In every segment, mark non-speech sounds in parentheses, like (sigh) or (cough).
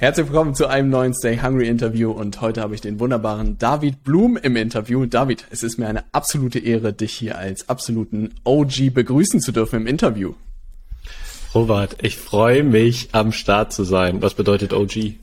Herzlich willkommen zu einem neuen Stay Hungry Interview und heute habe ich den wunderbaren David Blum im Interview. David, es ist mir eine absolute Ehre, dich hier als absoluten OG begrüßen zu dürfen im Interview. Robert, ich freue mich am Start zu sein. Was bedeutet OG?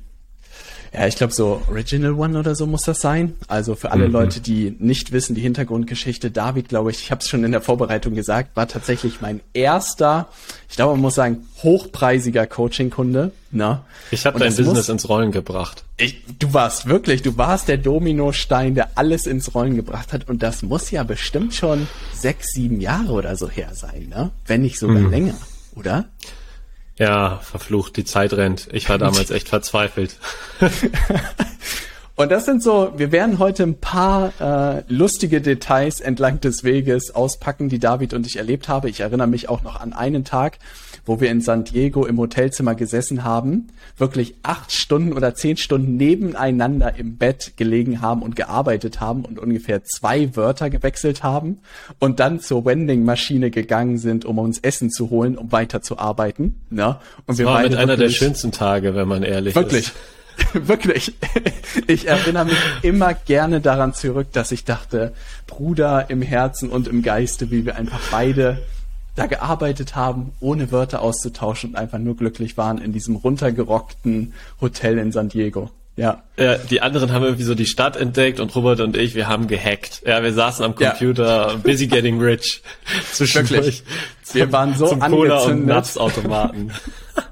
Ja, ich glaube so Original One oder so muss das sein. Also für alle mhm. Leute, die nicht wissen, die Hintergrundgeschichte, David, glaube ich, ich habe es schon in der Vorbereitung gesagt, war tatsächlich mein erster, ich glaube, man muss sagen, hochpreisiger Coaching-Kunde. Ne? Ich habe dein Business muss, ins Rollen gebracht. Ich, du warst wirklich, du warst der Dominostein, der alles ins Rollen gebracht hat. Und das muss ja bestimmt schon sechs, sieben Jahre oder so her sein, ne? Wenn nicht sogar mhm. länger, oder? Ja, verflucht, die Zeit rennt. Ich war (laughs) damals echt verzweifelt. (laughs) Und das sind so, wir werden heute ein paar äh, lustige Details entlang des Weges auspacken, die David und ich erlebt habe. Ich erinnere mich auch noch an einen Tag, wo wir in San Diego im Hotelzimmer gesessen haben, wirklich acht Stunden oder zehn Stunden nebeneinander im Bett gelegen haben und gearbeitet haben und ungefähr zwei Wörter gewechselt haben und dann zur Wending-Maschine gegangen sind, um uns Essen zu holen, um weiterzuarbeiten. Ne? Und das wir war mit einer der schönsten Tage, wenn man ehrlich wirklich, ist. Wirklich. (laughs) Ich erinnere mich immer gerne daran zurück, dass ich dachte, Bruder im Herzen und im Geiste, wie wir einfach beide da gearbeitet haben, ohne Wörter auszutauschen und einfach nur glücklich waren in diesem runtergerockten Hotel in San Diego. Ja. ja. Die anderen haben irgendwie so die Stadt entdeckt und Robert und ich, wir haben gehackt. Ja, wir saßen am Computer, ja. busy getting rich. (laughs) Wirklich. Wir waren so zum angezündet. Cola und Napsautomaten. (laughs)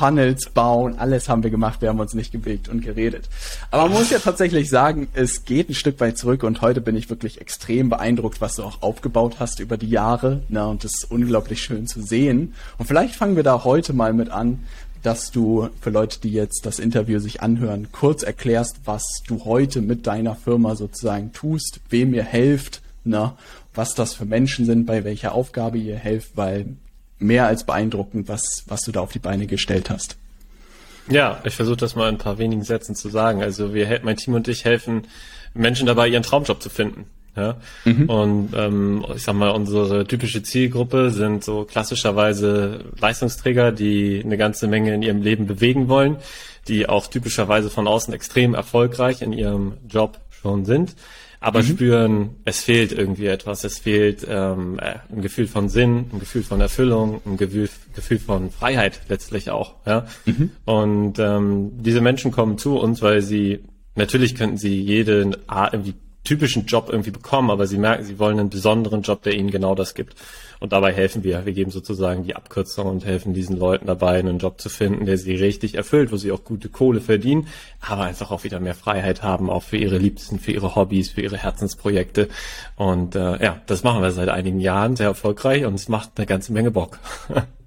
Funnels bauen, alles haben wir gemacht, wir haben uns nicht bewegt und geredet. Aber man muss ja tatsächlich sagen, es geht ein Stück weit zurück und heute bin ich wirklich extrem beeindruckt, was du auch aufgebaut hast über die Jahre. Na, und das ist unglaublich schön zu sehen. Und vielleicht fangen wir da heute mal mit an, dass du für Leute, die jetzt das Interview sich anhören, kurz erklärst, was du heute mit deiner Firma sozusagen tust, wem ihr helft, na, was das für Menschen sind, bei welcher Aufgabe ihr helft, weil mehr als beeindruckend, was, was du da auf die Beine gestellt hast. Ja, ich versuche das mal in ein paar wenigen Sätzen zu sagen. Also wir, mein Team und ich helfen Menschen dabei, ihren Traumjob zu finden. Ja? Mhm. Und ähm, ich sag mal, unsere typische Zielgruppe sind so klassischerweise Leistungsträger, die eine ganze Menge in ihrem Leben bewegen wollen, die auch typischerweise von außen extrem erfolgreich in ihrem Job schon sind aber mhm. spüren, es fehlt irgendwie etwas, es fehlt ähm, äh, ein Gefühl von Sinn, ein Gefühl von Erfüllung, ein Gefühl, Gefühl von Freiheit letztlich auch. Ja? Mhm. Und ähm, diese Menschen kommen zu uns, weil sie natürlich könnten sie jeden irgendwie typischen Job irgendwie bekommen, aber sie merken, sie wollen einen besonderen Job, der ihnen genau das gibt. Und dabei helfen wir. Wir geben sozusagen die Abkürzung und helfen diesen Leuten dabei, einen Job zu finden, der sie richtig erfüllt, wo sie auch gute Kohle verdienen, aber einfach auch wieder mehr Freiheit haben, auch für ihre Liebsten, für ihre Hobbys, für ihre Herzensprojekte. Und äh, ja, das machen wir seit einigen Jahren sehr erfolgreich und es macht eine ganze Menge Bock. (laughs)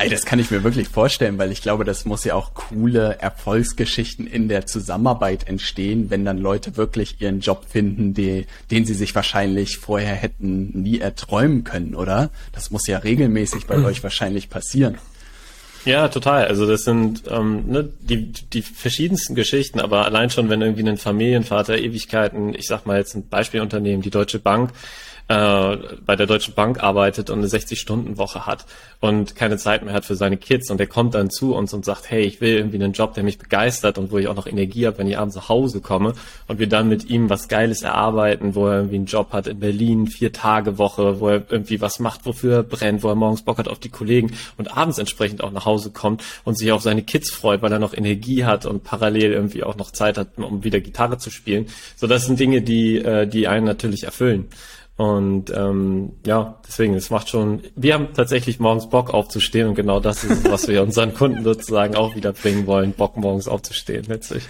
Ey, das kann ich mir wirklich vorstellen, weil ich glaube, das muss ja auch coole Erfolgsgeschichten in der Zusammenarbeit entstehen, wenn dann Leute wirklich ihren Job finden, die, den sie sich wahrscheinlich vorher hätten nie erträumen können, oder? Das muss ja regelmäßig bei euch wahrscheinlich passieren. Ja, total. Also das sind ähm, ne, die, die verschiedensten Geschichten, aber allein schon, wenn irgendwie ein Familienvater Ewigkeiten, ich sag mal jetzt ein Beispielunternehmen, die Deutsche Bank, äh, bei der Deutschen Bank arbeitet und eine 60-Stunden-Woche hat und keine Zeit mehr hat für seine Kids und der kommt dann zu uns und sagt, hey, ich will irgendwie einen Job, der mich begeistert und wo ich auch noch Energie habe, wenn ich abends nach Hause komme und wir dann mit ihm was Geiles erarbeiten, wo er irgendwie einen Job hat in Berlin, vier Tage Woche, wo er irgendwie was macht, wofür er brennt, wo er morgens Bock hat auf die Kollegen und abends entsprechend auch nach Hause kommt und sich auf seine Kids freut, weil er noch Energie hat und parallel irgendwie auch noch Zeit hat, um wieder Gitarre zu spielen. So, das sind Dinge, die, äh, die einen natürlich erfüllen. Und ähm, ja, deswegen, es macht schon, wir haben tatsächlich morgens Bock aufzustehen und genau das ist es, was wir unseren Kunden sozusagen auch wieder bringen wollen, Bock morgens aufzustehen letztlich.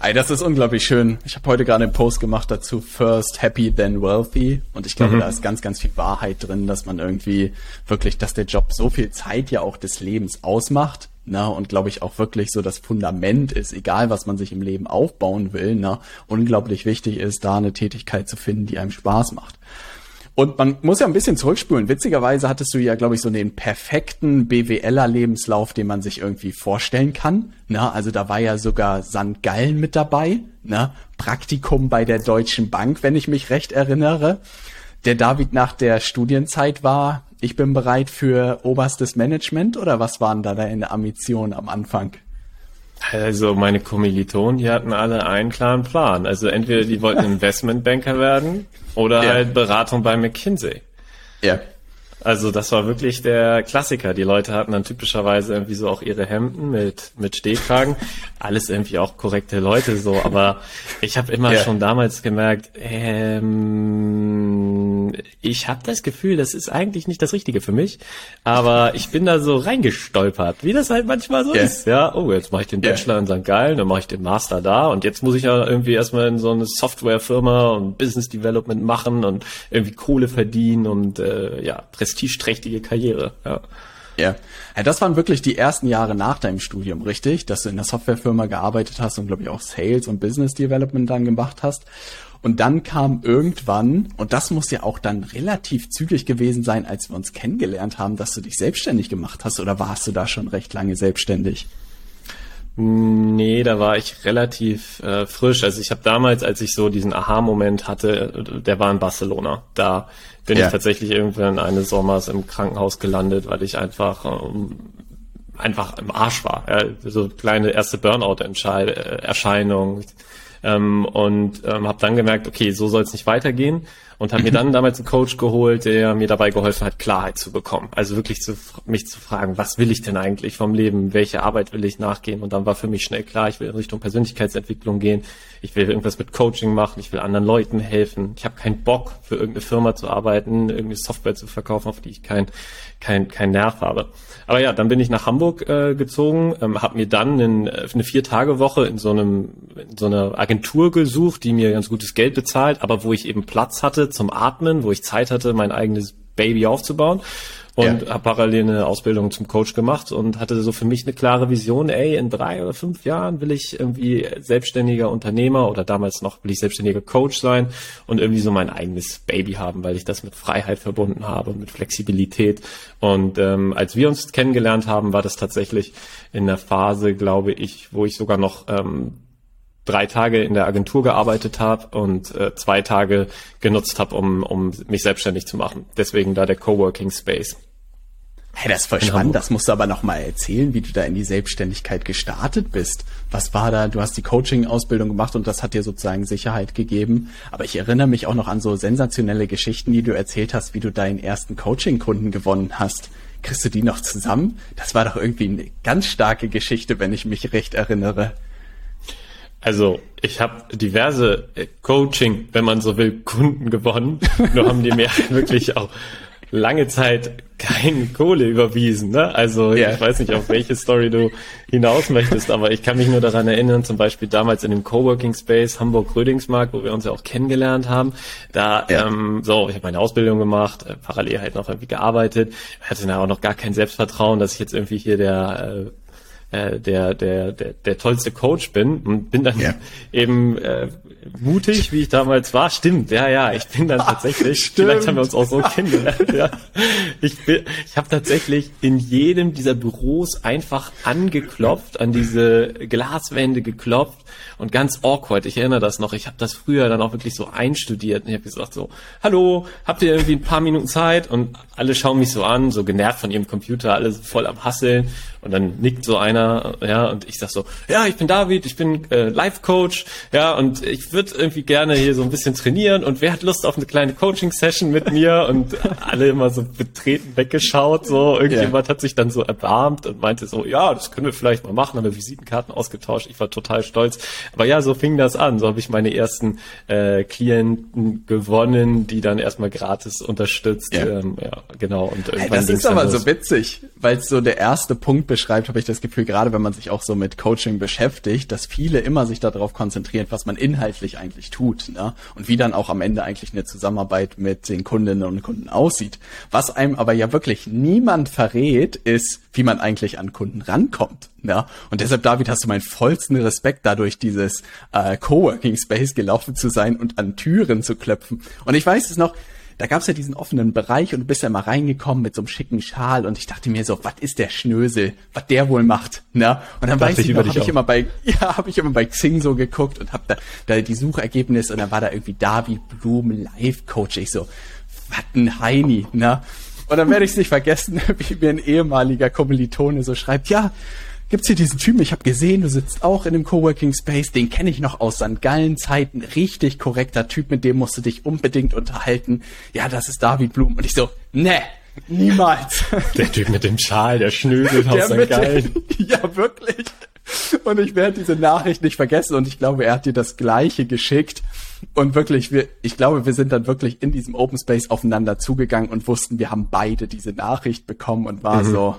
Ey, das ist unglaublich schön. Ich habe heute gerade einen Post gemacht dazu, First Happy Then Wealthy. Und ich glaube, mhm. da ist ganz, ganz viel Wahrheit drin, dass man irgendwie wirklich, dass der Job so viel Zeit ja auch des Lebens ausmacht. Na, und glaube ich auch wirklich so das Fundament ist, egal was man sich im Leben aufbauen will, na, unglaublich wichtig ist, da eine Tätigkeit zu finden, die einem Spaß macht. Und man muss ja ein bisschen zurückspulen. Witzigerweise hattest du ja, glaube ich, so den perfekten BWLer-Lebenslauf, den man sich irgendwie vorstellen kann. Na, also da war ja sogar St. Gallen mit dabei. Na, Praktikum bei der Deutschen Bank, wenn ich mich recht erinnere. Der David nach der Studienzeit war, ich bin bereit für oberstes Management oder was waren da deine Ambitionen am Anfang? Also meine Kommilitonen, die hatten alle einen klaren Plan. Also entweder die wollten (laughs) Investmentbanker werden oder ja. halt Beratung bei McKinsey. Ja. Also das war wirklich der Klassiker. Die Leute hatten dann typischerweise irgendwie so auch ihre Hemden mit mit Stehkragen. Alles irgendwie auch korrekte Leute so. Aber ich habe immer ja. schon damals gemerkt, ähm, ich habe das Gefühl, das ist eigentlich nicht das Richtige für mich. Aber ich bin da so reingestolpert, wie das halt manchmal so ja. ist. Ja, oh, jetzt mache ich den Bachelor ja. in St. Gallen, dann mache ich den Master da und jetzt muss ich ja irgendwie erstmal in so eine Softwarefirma und Business Development machen und irgendwie Kohle verdienen und äh, ja, prestigeträchtige Karriere. Ja. Ja. ja, das waren wirklich die ersten Jahre nach deinem Studium, richtig? Dass du in der Softwarefirma gearbeitet hast und glaube ich auch Sales und Business Development dann gemacht hast. Und dann kam irgendwann, und das muss ja auch dann relativ zügig gewesen sein, als wir uns kennengelernt haben, dass du dich selbstständig gemacht hast, oder warst du da schon recht lange selbstständig? Nee, da war ich relativ äh, frisch. Also ich habe damals, als ich so diesen Aha-Moment hatte, der war in Barcelona. Da bin ja. ich tatsächlich irgendwann eines Sommers im Krankenhaus gelandet, weil ich einfach ähm, einfach im Arsch war. Ja, so kleine erste Burnout-Erscheinung. Ähm, und ähm, habe dann gemerkt, okay, so soll es nicht weitergehen und habe mir dann damals einen Coach geholt, der mir dabei geholfen hat, Klarheit zu bekommen. Also wirklich zu, mich zu fragen, was will ich denn eigentlich vom Leben? Welche Arbeit will ich nachgehen? Und dann war für mich schnell klar, ich will in Richtung Persönlichkeitsentwicklung gehen. Ich will irgendwas mit Coaching machen. Ich will anderen Leuten helfen. Ich habe keinen Bock, für irgendeine Firma zu arbeiten, irgendeine Software zu verkaufen, auf die ich kein, kein, kein Nerv habe. Aber ja, dann bin ich nach Hamburg äh, gezogen, ähm, habe mir dann in, äh, eine Vier-Tage-Woche in so einem in so einer Agentur gesucht, die mir ganz gutes Geld bezahlt, aber wo ich eben Platz hatte zum Atmen, wo ich Zeit hatte, mein eigenes Baby aufzubauen und ja. habe parallel eine Ausbildung zum Coach gemacht und hatte so für mich eine klare Vision, ey, in drei oder fünf Jahren will ich irgendwie selbstständiger Unternehmer oder damals noch will ich selbstständiger Coach sein und irgendwie so mein eigenes Baby haben, weil ich das mit Freiheit verbunden habe, mit Flexibilität. Und ähm, als wir uns kennengelernt haben, war das tatsächlich in der Phase, glaube ich, wo ich sogar noch ähm, drei Tage in der Agentur gearbeitet habe und äh, zwei Tage genutzt habe, um, um mich selbstständig zu machen. Deswegen da der Coworking Space. Hey, das ist voll spannend. Das musst du aber noch mal erzählen, wie du da in die Selbstständigkeit gestartet bist. Was war da? Du hast die Coaching-Ausbildung gemacht und das hat dir sozusagen Sicherheit gegeben. Aber ich erinnere mich auch noch an so sensationelle Geschichten, die du erzählt hast, wie du deinen ersten Coaching-Kunden gewonnen hast. Kriegst du die noch zusammen? Das war doch irgendwie eine ganz starke Geschichte, wenn ich mich recht erinnere. Also ich habe diverse äh, Coaching, wenn man so will, Kunden gewonnen. Nur haben die mir (laughs) wirklich auch lange Zeit keine Kohle überwiesen. Ne? Also ja. ich weiß nicht, auf welche Story du hinaus möchtest, aber ich kann mich nur daran erinnern, zum Beispiel damals in dem Coworking Space Hamburg-Rödingsmarkt, wo wir uns ja auch kennengelernt haben. Da, ja. ähm, so, ich habe meine Ausbildung gemacht, äh, parallel halt noch irgendwie gearbeitet, hatte da auch noch gar kein Selbstvertrauen, dass ich jetzt irgendwie hier der äh, äh, der, der, der, der tollste Coach bin und bin dann ja. (laughs) eben äh, mutig, wie ich damals war. Stimmt, ja, ja, ich bin dann (laughs) tatsächlich, Stimmt. vielleicht haben wir uns auch so kennengelernt, (laughs) ja. Ich bin, ich habe tatsächlich in jedem dieser Büros einfach angeklopft, an diese Glaswände geklopft und ganz awkward, ich erinnere das noch, ich habe das früher dann auch wirklich so einstudiert und ich habe gesagt so, hallo, habt ihr irgendwie ein paar Minuten Zeit? Und alle schauen mich so an, so genervt von ihrem Computer, alle voll am Hasseln und dann nickt so einer, ja, und ich sag so, ja, ich bin David, ich bin äh, Life-Coach, ja, und ich würde irgendwie gerne hier so ein bisschen trainieren und wer hat Lust auf eine kleine Coaching-Session mit mir? Und alle immer so betreten weggeschaut, so, irgendjemand ja. hat sich dann so erbarmt und meinte so, ja, das können wir vielleicht mal machen, haben wir Visitenkarten ausgetauscht, ich war total stolz. Aber ja, so fing das an, so habe ich meine ersten äh, Klienten gewonnen, die dann erstmal gratis unterstützt, ja, ähm, ja genau. Und irgendwann hey, das ist aber so witzig, weil es so der erste Punkt beschreibt, habe ich das Gefühl, gerade wenn man sich auch so mit Coaching beschäftigt, dass viele immer sich darauf konzentrieren, was man inhaltlich eigentlich tut ne? und wie dann auch am Ende eigentlich eine Zusammenarbeit mit den Kundinnen und Kunden aussieht. Was einem aber ja wirklich niemand verrät, ist, wie man eigentlich an Kunden rankommt. Ne? Und deshalb, David, hast du meinen vollsten Respekt dadurch, dieses äh, Coworking Space gelaufen zu sein und an Türen zu klopfen. Und ich weiß es noch, da gab's ja diesen offenen Bereich und du bist ja mal reingekommen mit so einem schicken Schal und ich dachte mir so, was ist der Schnösel, was der wohl macht, ne? Und dann weiß ich, ich noch, habe ich immer bei, (laughs) ja, habe ich immer bei Xing so geguckt und habe da, da die Suchergebnisse und dann war da irgendwie David Blum Live Coach. Ich so, was ein Heini, ne? Und dann werde ich es nicht vergessen, (laughs) wie mir ein ehemaliger Kommilitone so schreibt, ja, gibt's hier diesen Typen, ich habe gesehen, du sitzt auch in dem Coworking Space, den kenne ich noch aus St. Gallen Zeiten, richtig korrekter Typ, mit dem musst du dich unbedingt unterhalten. Ja, das ist David Blum. Und ich so, ne, niemals. (laughs) Der Typ mit dem Schal, der Schnösel aus St. Gallen. (laughs) ja, wirklich. Und ich werde diese Nachricht nicht vergessen und ich glaube, er hat dir das gleiche geschickt. Und wirklich, wir, ich glaube, wir sind dann wirklich in diesem Open Space aufeinander zugegangen und wussten, wir haben beide diese Nachricht bekommen und war mhm. so,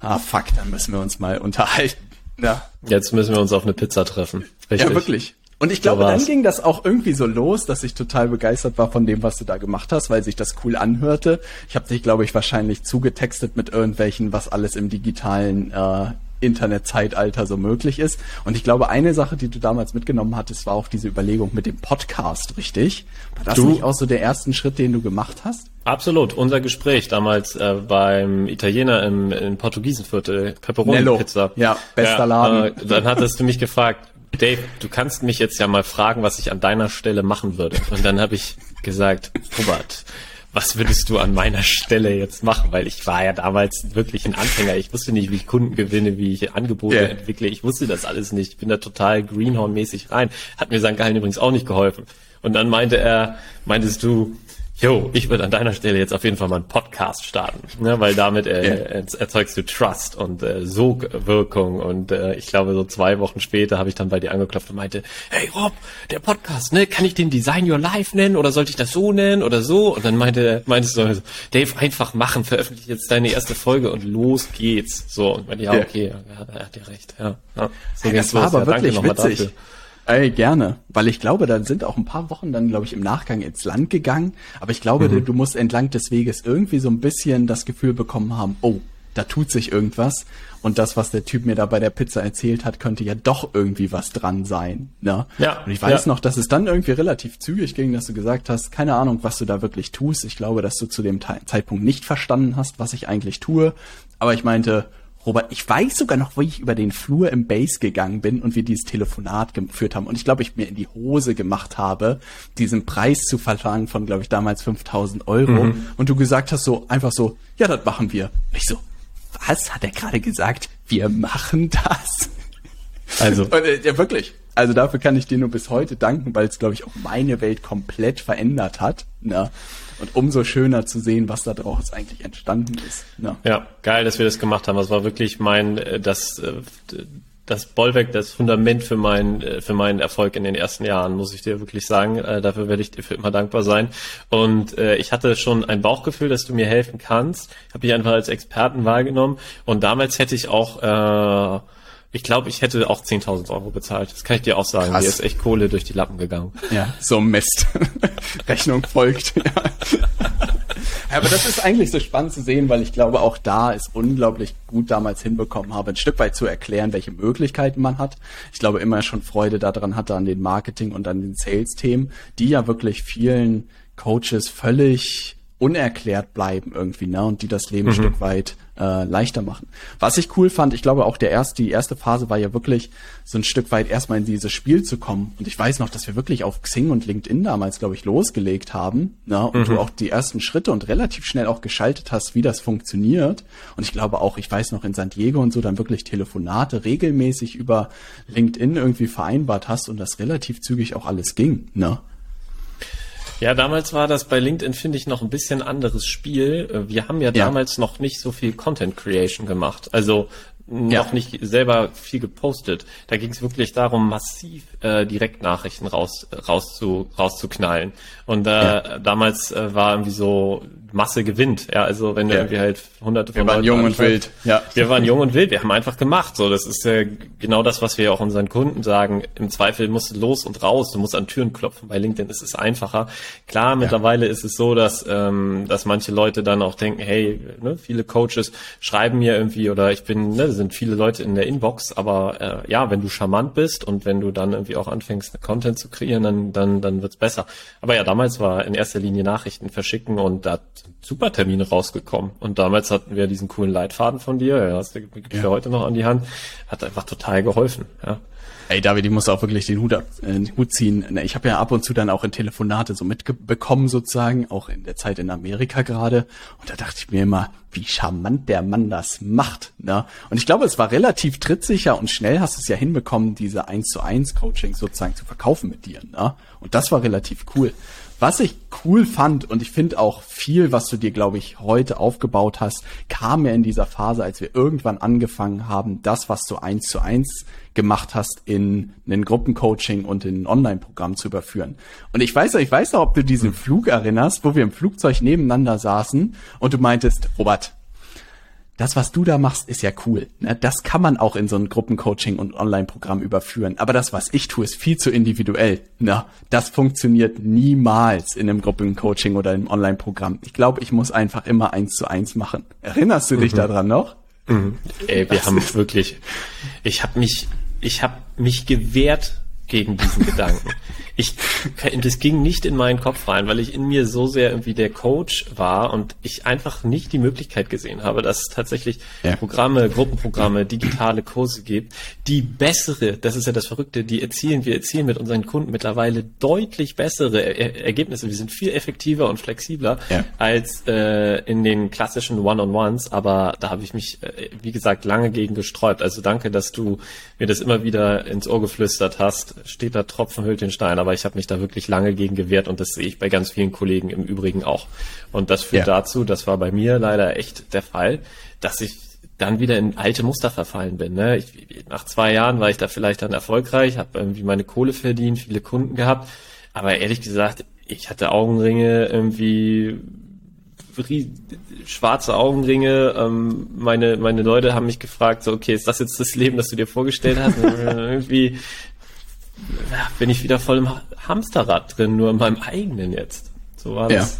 ah fuck, dann müssen wir uns mal unterhalten. Ja. Jetzt müssen wir uns auf eine Pizza treffen. Richtig. Ja, wirklich. Und ich glaube, so dann ging das auch irgendwie so los, dass ich total begeistert war von dem, was du da gemacht hast, weil sich das cool anhörte. Ich habe dich, glaube ich, wahrscheinlich zugetextet mit irgendwelchen, was alles im digitalen äh, Internetzeitalter so möglich ist. Und ich glaube, eine Sache, die du damals mitgenommen hattest, war auch diese Überlegung mit dem Podcast, richtig? War das du, nicht auch so der erste Schritt, den du gemacht hast? Absolut. Unser Gespräch damals äh, beim Italiener im, im Portugiesenviertel, Pepperoni-Pizza. Ja, bester ja, Laden. Äh, dann hattest du mich gefragt, Dave, du kannst mich jetzt ja mal fragen, was ich an deiner Stelle machen würde. Und dann habe ich gesagt, Robert, was würdest du an meiner Stelle jetzt machen? Weil ich war ja damals wirklich ein Anfänger. Ich wusste nicht, wie ich Kunden gewinne, wie ich Angebote yeah. entwickle. Ich wusste das alles nicht. Ich bin da total Greenhorn-mäßig rein. Hat mir St. Gallen übrigens auch nicht geholfen. Und dann meinte er, meintest du, Jo, ich würde an deiner Stelle jetzt auf jeden Fall mal einen Podcast starten, ne, weil damit äh, yeah. erzeugst du Trust und äh, Sogwirkung und äh, ich glaube so zwei Wochen später habe ich dann bei dir angeklopft und meinte, hey Rob, der Podcast, ne, kann ich den Design Your Life nennen oder sollte ich das so nennen oder so? Und dann meinte, meintest du, so, Dave, einfach machen, veröffentliche jetzt deine erste Folge und los geht's. So und meinte, ja, okay, ja, er hat ja recht, ja. ja so hey, das war los. aber ja, wirklich witzig. Dafür. Ey, gerne, weil ich glaube, da sind auch ein paar Wochen dann, glaube ich, im Nachgang ins Land gegangen. Aber ich glaube, mhm. du musst entlang des Weges irgendwie so ein bisschen das Gefühl bekommen haben, oh, da tut sich irgendwas. Und das, was der Typ mir da bei der Pizza erzählt hat, könnte ja doch irgendwie was dran sein. Ne? Ja. Und ich weiß ja. noch, dass es dann irgendwie relativ zügig ging, dass du gesagt hast, keine Ahnung, was du da wirklich tust. Ich glaube, dass du zu dem Zeitpunkt nicht verstanden hast, was ich eigentlich tue. Aber ich meinte, Robert, ich weiß sogar noch, wie ich über den Flur im Base gegangen bin und wir dieses Telefonat geführt haben. Und ich glaube, ich mir in die Hose gemacht habe, diesen Preis zu verlangen von, glaube ich, damals 5000 Euro. Mhm. Und du gesagt hast so, einfach so, ja, das machen wir. Und ich so, was hat er gerade gesagt? Wir machen das. Also. (laughs) Und, äh, ja, wirklich. Also dafür kann ich dir nur bis heute danken, weil es, glaube ich, auch meine Welt komplett verändert hat. Ne? Und umso schöner zu sehen, was da draus eigentlich entstanden ist. Ja. ja, geil, dass wir das gemacht haben. Das war wirklich mein, äh, das, äh, das Bollwerk, das Fundament für meinen, äh, für meinen Erfolg in den ersten Jahren, muss ich dir wirklich sagen. Dafür werde ich dir für immer dankbar sein. Und ich hatte schon ein Bauchgefühl, dass du mir helfen kannst. Ich habe dich einfach als Experten wahrgenommen. Und damals hätte ich auch, äh, ich glaube, ich hätte auch 10.000 Euro bezahlt. Das kann ich dir auch sagen. Krass. Mir ist echt Kohle durch die Lappen gegangen. Ja, so Mist. (laughs) Rechnung folgt. ja. Aber das ist eigentlich so spannend zu sehen, weil ich glaube, auch da ist unglaublich gut damals hinbekommen habe, ein Stück weit zu erklären, welche Möglichkeiten man hat. Ich glaube, immer schon Freude daran hatte an den Marketing und an den Sales-Themen, die ja wirklich vielen Coaches völlig unerklärt bleiben irgendwie, ne? Und die das Leben mhm. ein Stück weit äh, leichter machen. Was ich cool fand, ich glaube auch der erste, die erste Phase war ja wirklich so ein Stück weit erstmal in dieses Spiel zu kommen. Und ich weiß noch, dass wir wirklich auf Xing und LinkedIn damals, glaube ich, losgelegt haben. Ne? Und mhm. du auch die ersten Schritte und relativ schnell auch geschaltet hast, wie das funktioniert. Und ich glaube auch, ich weiß noch in San Diego und so dann wirklich Telefonate regelmäßig über LinkedIn irgendwie vereinbart hast und das relativ zügig auch alles ging. Ne? Ja, damals war das bei LinkedIn, finde ich, noch ein bisschen anderes Spiel. Äh, wir haben ja, ja. damals noch nicht so viel Content Creation gemacht. Also noch ja. nicht selber viel gepostet. Da ging es wirklich darum, massiv äh, Direktnachrichten raus, raus zu, rauszuknallen. Und äh, ja. damals äh, war irgendwie so Masse gewinnt. Ja, also wenn ja. irgendwie halt hunderte von Wir waren Leuten jung und wild. Ja. Wir waren jung und wild. Wir haben einfach gemacht. So, das ist äh, genau das, was wir auch unseren Kunden sagen. Im Zweifel musst du los und raus. Du musst an Türen klopfen. Bei LinkedIn ist es einfacher. Klar, mittlerweile ist es so, dass ähm, dass manche Leute dann auch denken, hey, ne, viele Coaches schreiben mir irgendwie oder ich bin, ne, sind viele Leute in der Inbox. Aber äh, ja, wenn du charmant bist und wenn du dann irgendwie auch anfängst, Content zu kreieren, dann dann dann wird's besser. Aber ja, damals war in erster Linie Nachrichten verschicken und da super Termine rausgekommen. Und damals hatten wir diesen coolen Leitfaden von dir, ja, hast du ja. heute noch an die Hand, hat einfach total geholfen, ja. Ey, David, ich muss auch wirklich den Hut, ab, äh, den Hut ziehen. Ich habe ja ab und zu dann auch in Telefonate so mitbekommen, sozusagen, auch in der Zeit in Amerika gerade. Und da dachte ich mir immer, wie charmant der Mann das macht. Ne? Und ich glaube, es war relativ trittsicher und schnell hast du es ja hinbekommen, diese 1 zu 1 Coaching sozusagen zu verkaufen mit dir. Ne? Und das war relativ cool. Was ich cool fand und ich finde auch viel, was du dir, glaube ich, heute aufgebaut hast, kam ja in dieser Phase, als wir irgendwann angefangen haben, das, was du eins zu eins gemacht hast, in ein Gruppencoaching und in ein Online-Programm zu überführen. Und ich weiß, ich weiß noch, ob du diesen Flug erinnerst, wo wir im Flugzeug nebeneinander saßen und du meintest, Robert, das, was du da machst, ist ja cool. Ne? Das kann man auch in so ein Gruppencoaching und Online-Programm überführen. Aber das, was ich tue, ist viel zu individuell. Ne? Das funktioniert niemals in einem Gruppencoaching oder einem Online-Programm. Ich glaube, ich muss einfach immer eins zu eins machen. Erinnerst du dich mhm. daran noch? Mhm. Ey, wir das haben wirklich, ich habe mich, ich habe mich gewehrt gegen diesen Gedanken. (laughs) Ich, das ging nicht in meinen Kopf rein, weil ich in mir so sehr irgendwie der Coach war und ich einfach nicht die Möglichkeit gesehen habe, dass es tatsächlich ja. Programme, Gruppenprogramme, digitale Kurse gibt, die bessere, das ist ja das Verrückte, die erzielen, wir erzielen mit unseren Kunden mittlerweile deutlich bessere er Ergebnisse. Wir sind viel effektiver und flexibler ja. als äh, in den klassischen One-on-Ones, aber da habe ich mich, äh, wie gesagt, lange gegen gesträubt. Also danke, dass du mir das immer wieder ins Ohr geflüstert hast. Steht da Tropfen hüllt den Stein, aber aber ich habe mich da wirklich lange gegen gewehrt und das sehe ich bei ganz vielen Kollegen im Übrigen auch. Und das führt ja. dazu, das war bei mir leider echt der Fall, dass ich dann wieder in alte Muster verfallen bin. Ne? Ich, nach zwei Jahren war ich da vielleicht dann erfolgreich, habe irgendwie meine Kohle verdient, viele Kunden gehabt, aber ehrlich gesagt, ich hatte Augenringe irgendwie schwarze Augenringe. Ähm, meine meine Leute haben mich gefragt, so okay, ist das jetzt das Leben, das du dir vorgestellt hast? (laughs) irgendwie bin ich wieder voll im Hamsterrad drin, nur in meinem eigenen jetzt. So war das.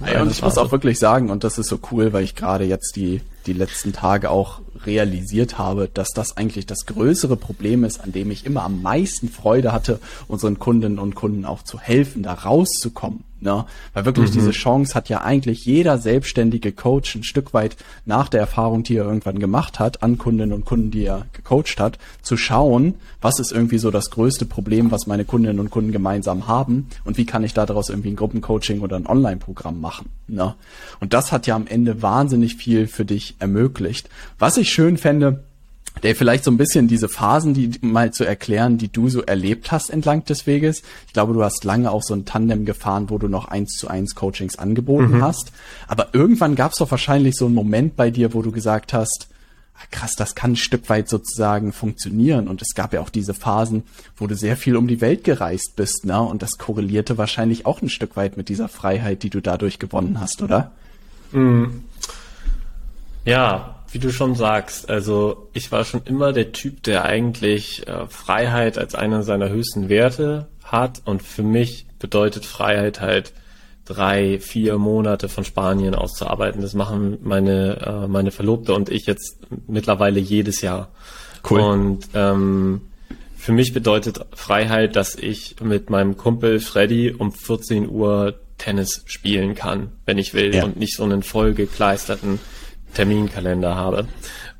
Ja. ja und ich muss auch wirklich sagen, und das ist so cool, weil ich gerade jetzt die, die letzten Tage auch realisiert habe, dass das eigentlich das größere Problem ist, an dem ich immer am meisten Freude hatte, unseren Kundinnen und Kunden auch zu helfen, da rauszukommen. Ne? Weil wirklich mhm. diese Chance hat ja eigentlich jeder selbstständige Coach ein Stück weit nach der Erfahrung, die er irgendwann gemacht hat, an Kundinnen und Kunden, die er gecoacht hat, zu schauen, was ist irgendwie so das größte Problem, was meine Kundinnen und Kunden gemeinsam haben und wie kann ich daraus irgendwie ein Gruppencoaching oder ein Online-Programm machen. Ne? Und das hat ja am Ende wahnsinnig viel für dich ermöglicht. Was ich schön fände, der vielleicht so ein bisschen diese Phasen, die mal zu erklären, die du so erlebt hast entlang des Weges. Ich glaube, du hast lange auch so ein Tandem gefahren, wo du noch eins zu eins Coachings angeboten mhm. hast. Aber irgendwann gab es doch wahrscheinlich so einen Moment bei dir, wo du gesagt hast, ah, krass, das kann ein Stück weit sozusagen funktionieren. Und es gab ja auch diese Phasen, wo du sehr viel um die Welt gereist bist, ne? Und das korrelierte wahrscheinlich auch ein Stück weit mit dieser Freiheit, die du dadurch gewonnen hast, oder? Mhm. Ja, wie du schon sagst, also ich war schon immer der Typ, der eigentlich äh, Freiheit als einen seiner höchsten Werte hat und für mich bedeutet Freiheit halt drei, vier Monate von Spanien auszuarbeiten. Das machen meine äh, meine Verlobte und ich jetzt mittlerweile jedes Jahr. Cool. Und ähm, für mich bedeutet Freiheit, dass ich mit meinem Kumpel Freddy um 14 Uhr Tennis spielen kann, wenn ich will, ja. und nicht so einen vollgekleisterten Terminkalender habe.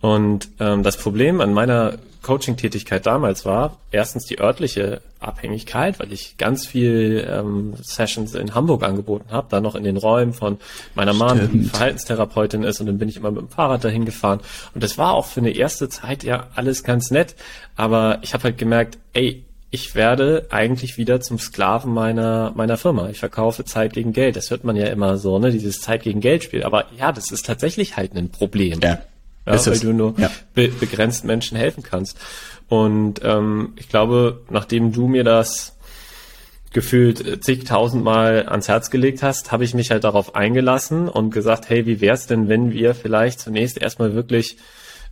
Und ähm, das Problem an meiner Coaching-Tätigkeit damals war erstens die örtliche Abhängigkeit, weil ich ganz viel ähm, Sessions in Hamburg angeboten habe, dann noch in den Räumen von meiner Mom, die Verhaltenstherapeutin ist, und dann bin ich immer mit dem Fahrrad dahin gefahren. Und das war auch für eine erste Zeit ja alles ganz nett, aber ich habe halt gemerkt, ey, ich werde eigentlich wieder zum Sklaven meiner, meiner Firma. Ich verkaufe Zeit gegen Geld. Das hört man ja immer so, ne, dieses Zeit gegen Geld Spiel. Aber ja, das ist tatsächlich halt ein Problem. Ja. ja weil es. du nur ja. be begrenzt Menschen helfen kannst. Und ähm, ich glaube, nachdem du mir das gefühlt zigtausendmal ans Herz gelegt hast, habe ich mich halt darauf eingelassen und gesagt, hey, wie wär's denn, wenn wir vielleicht zunächst erstmal wirklich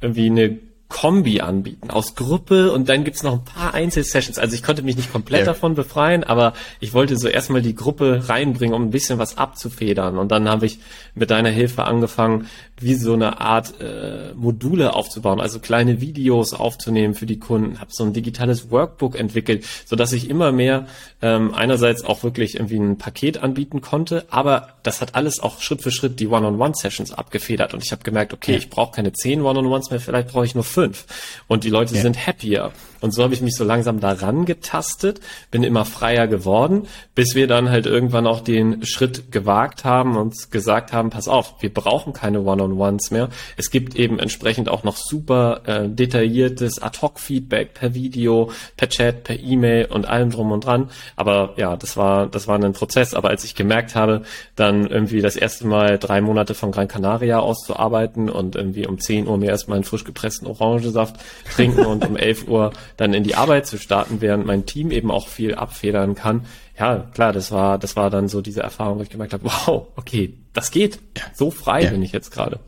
irgendwie eine Kombi anbieten aus Gruppe und dann gibt's noch ein paar Einzelsessions. Also ich konnte mich nicht komplett ja. davon befreien, aber ich wollte so erstmal die Gruppe reinbringen, um ein bisschen was abzufedern. Und dann habe ich mit deiner Hilfe angefangen, wie so eine Art äh, Module aufzubauen, also kleine Videos aufzunehmen für die Kunden, habe so ein digitales Workbook entwickelt, so dass ich immer mehr ähm, einerseits auch wirklich irgendwie ein Paket anbieten konnte, aber das hat alles auch Schritt für Schritt die One-on-One-Sessions abgefedert und ich habe gemerkt, okay, ich brauche keine zehn One-on-Ones mehr, vielleicht brauche ich nur fünf fünf. Und die Leute ja. sind happier. Und so habe ich mich so langsam daran getastet, bin immer freier geworden, bis wir dann halt irgendwann auch den Schritt gewagt haben und gesagt haben, pass auf, wir brauchen keine One-on-Ones mehr. Es gibt eben entsprechend auch noch super äh, detailliertes Ad-Hoc-Feedback per Video, per Chat, per E-Mail und allem drum und dran. Aber ja, das war, das war ein Prozess. Aber als ich gemerkt habe, dann irgendwie das erste Mal drei Monate von Gran Canaria auszuarbeiten und irgendwie um 10 Uhr mir erstmal einen frisch gepressten Orangensaft trinken und um (laughs) 11 Uhr dann in die Arbeit zu starten, während mein Team eben auch viel abfedern kann. Ja, klar, das war, das war dann so diese Erfahrung, wo ich gemerkt habe, wow, okay, das geht. So frei ja. bin ich jetzt gerade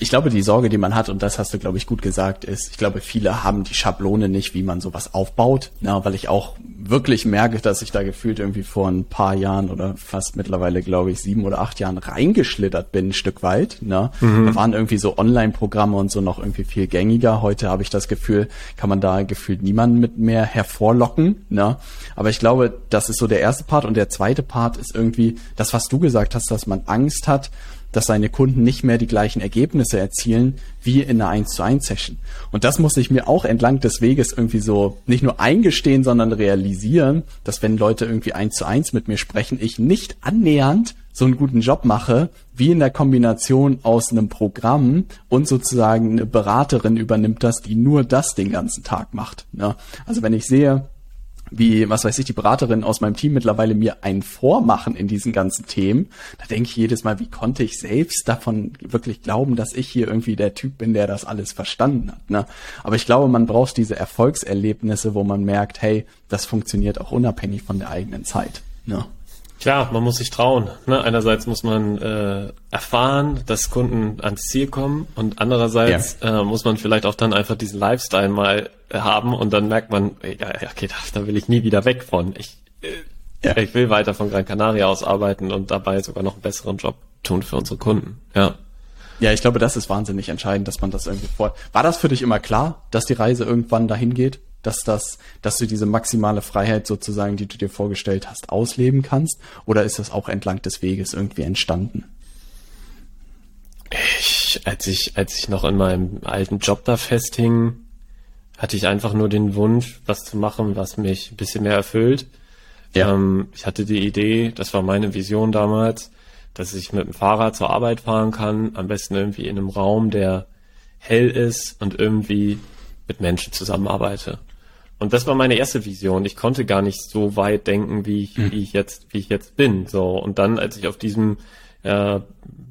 ich glaube, die Sorge, die man hat, und das hast du, glaube ich, gut gesagt, ist, ich glaube, viele haben die Schablone nicht, wie man sowas aufbaut, na, weil ich auch wirklich merke, dass ich da gefühlt irgendwie vor ein paar Jahren oder fast mittlerweile, glaube ich, sieben oder acht Jahren reingeschlittert bin, ein Stück weit. Ne? Mhm. Da waren irgendwie so Online-Programme und so noch irgendwie viel gängiger. Heute habe ich das Gefühl, kann man da gefühlt niemanden mit mehr hervorlocken. Ne? Aber ich glaube, das ist so der erste Part und der zweite Part ist irgendwie das, was du gesagt hast, dass man Angst hat, dass seine Kunden nicht mehr die gleichen Ergebnisse erzielen wie in einer 1 zu 1 Session. Und das muss ich mir auch entlang des Weges irgendwie so nicht nur eingestehen, sondern realisieren, dass wenn Leute irgendwie 1 zu 1 mit mir sprechen, ich nicht annähernd so einen guten Job mache, wie in der Kombination aus einem Programm und sozusagen eine Beraterin übernimmt das, die nur das den ganzen Tag macht. Ja, also wenn ich sehe, wie, was weiß ich, die Beraterinnen aus meinem Team mittlerweile mir einen vormachen in diesen ganzen Themen, da denke ich jedes Mal, wie konnte ich selbst davon wirklich glauben, dass ich hier irgendwie der Typ bin, der das alles verstanden hat. Ne? Aber ich glaube, man braucht diese Erfolgserlebnisse, wo man merkt, hey, das funktioniert auch unabhängig von der eigenen Zeit. Ne? Klar, man muss sich trauen. Ne? Einerseits muss man äh, erfahren, dass Kunden ans Ziel kommen und andererseits ja. äh, muss man vielleicht auch dann einfach diesen Lifestyle mal haben und dann merkt man, ja, okay, da, da will ich nie wieder weg von. Ich, äh, ja. ich will weiter von Gran Canaria aus arbeiten und dabei sogar noch einen besseren Job tun für unsere Kunden. Ja. Ja, ich glaube, das ist wahnsinnig entscheidend, dass man das irgendwie vor. War das für dich immer klar, dass die Reise irgendwann dahin geht? Dass das, dass du diese maximale Freiheit sozusagen, die du dir vorgestellt hast, ausleben kannst? Oder ist das auch entlang des Weges irgendwie entstanden? Ich, als ich, als ich noch in meinem alten Job da festhing, hatte ich einfach nur den Wunsch, was zu machen, was mich ein bisschen mehr erfüllt. Ja. Ähm, ich hatte die Idee, das war meine Vision damals, dass ich mit dem Fahrrad zur Arbeit fahren kann, am besten irgendwie in einem Raum, der hell ist und irgendwie mit Menschen zusammenarbeite. Und das war meine erste Vision. Ich konnte gar nicht so weit denken, wie ich, mhm. wie ich jetzt, wie ich jetzt bin. So und dann, als ich auf diesem äh,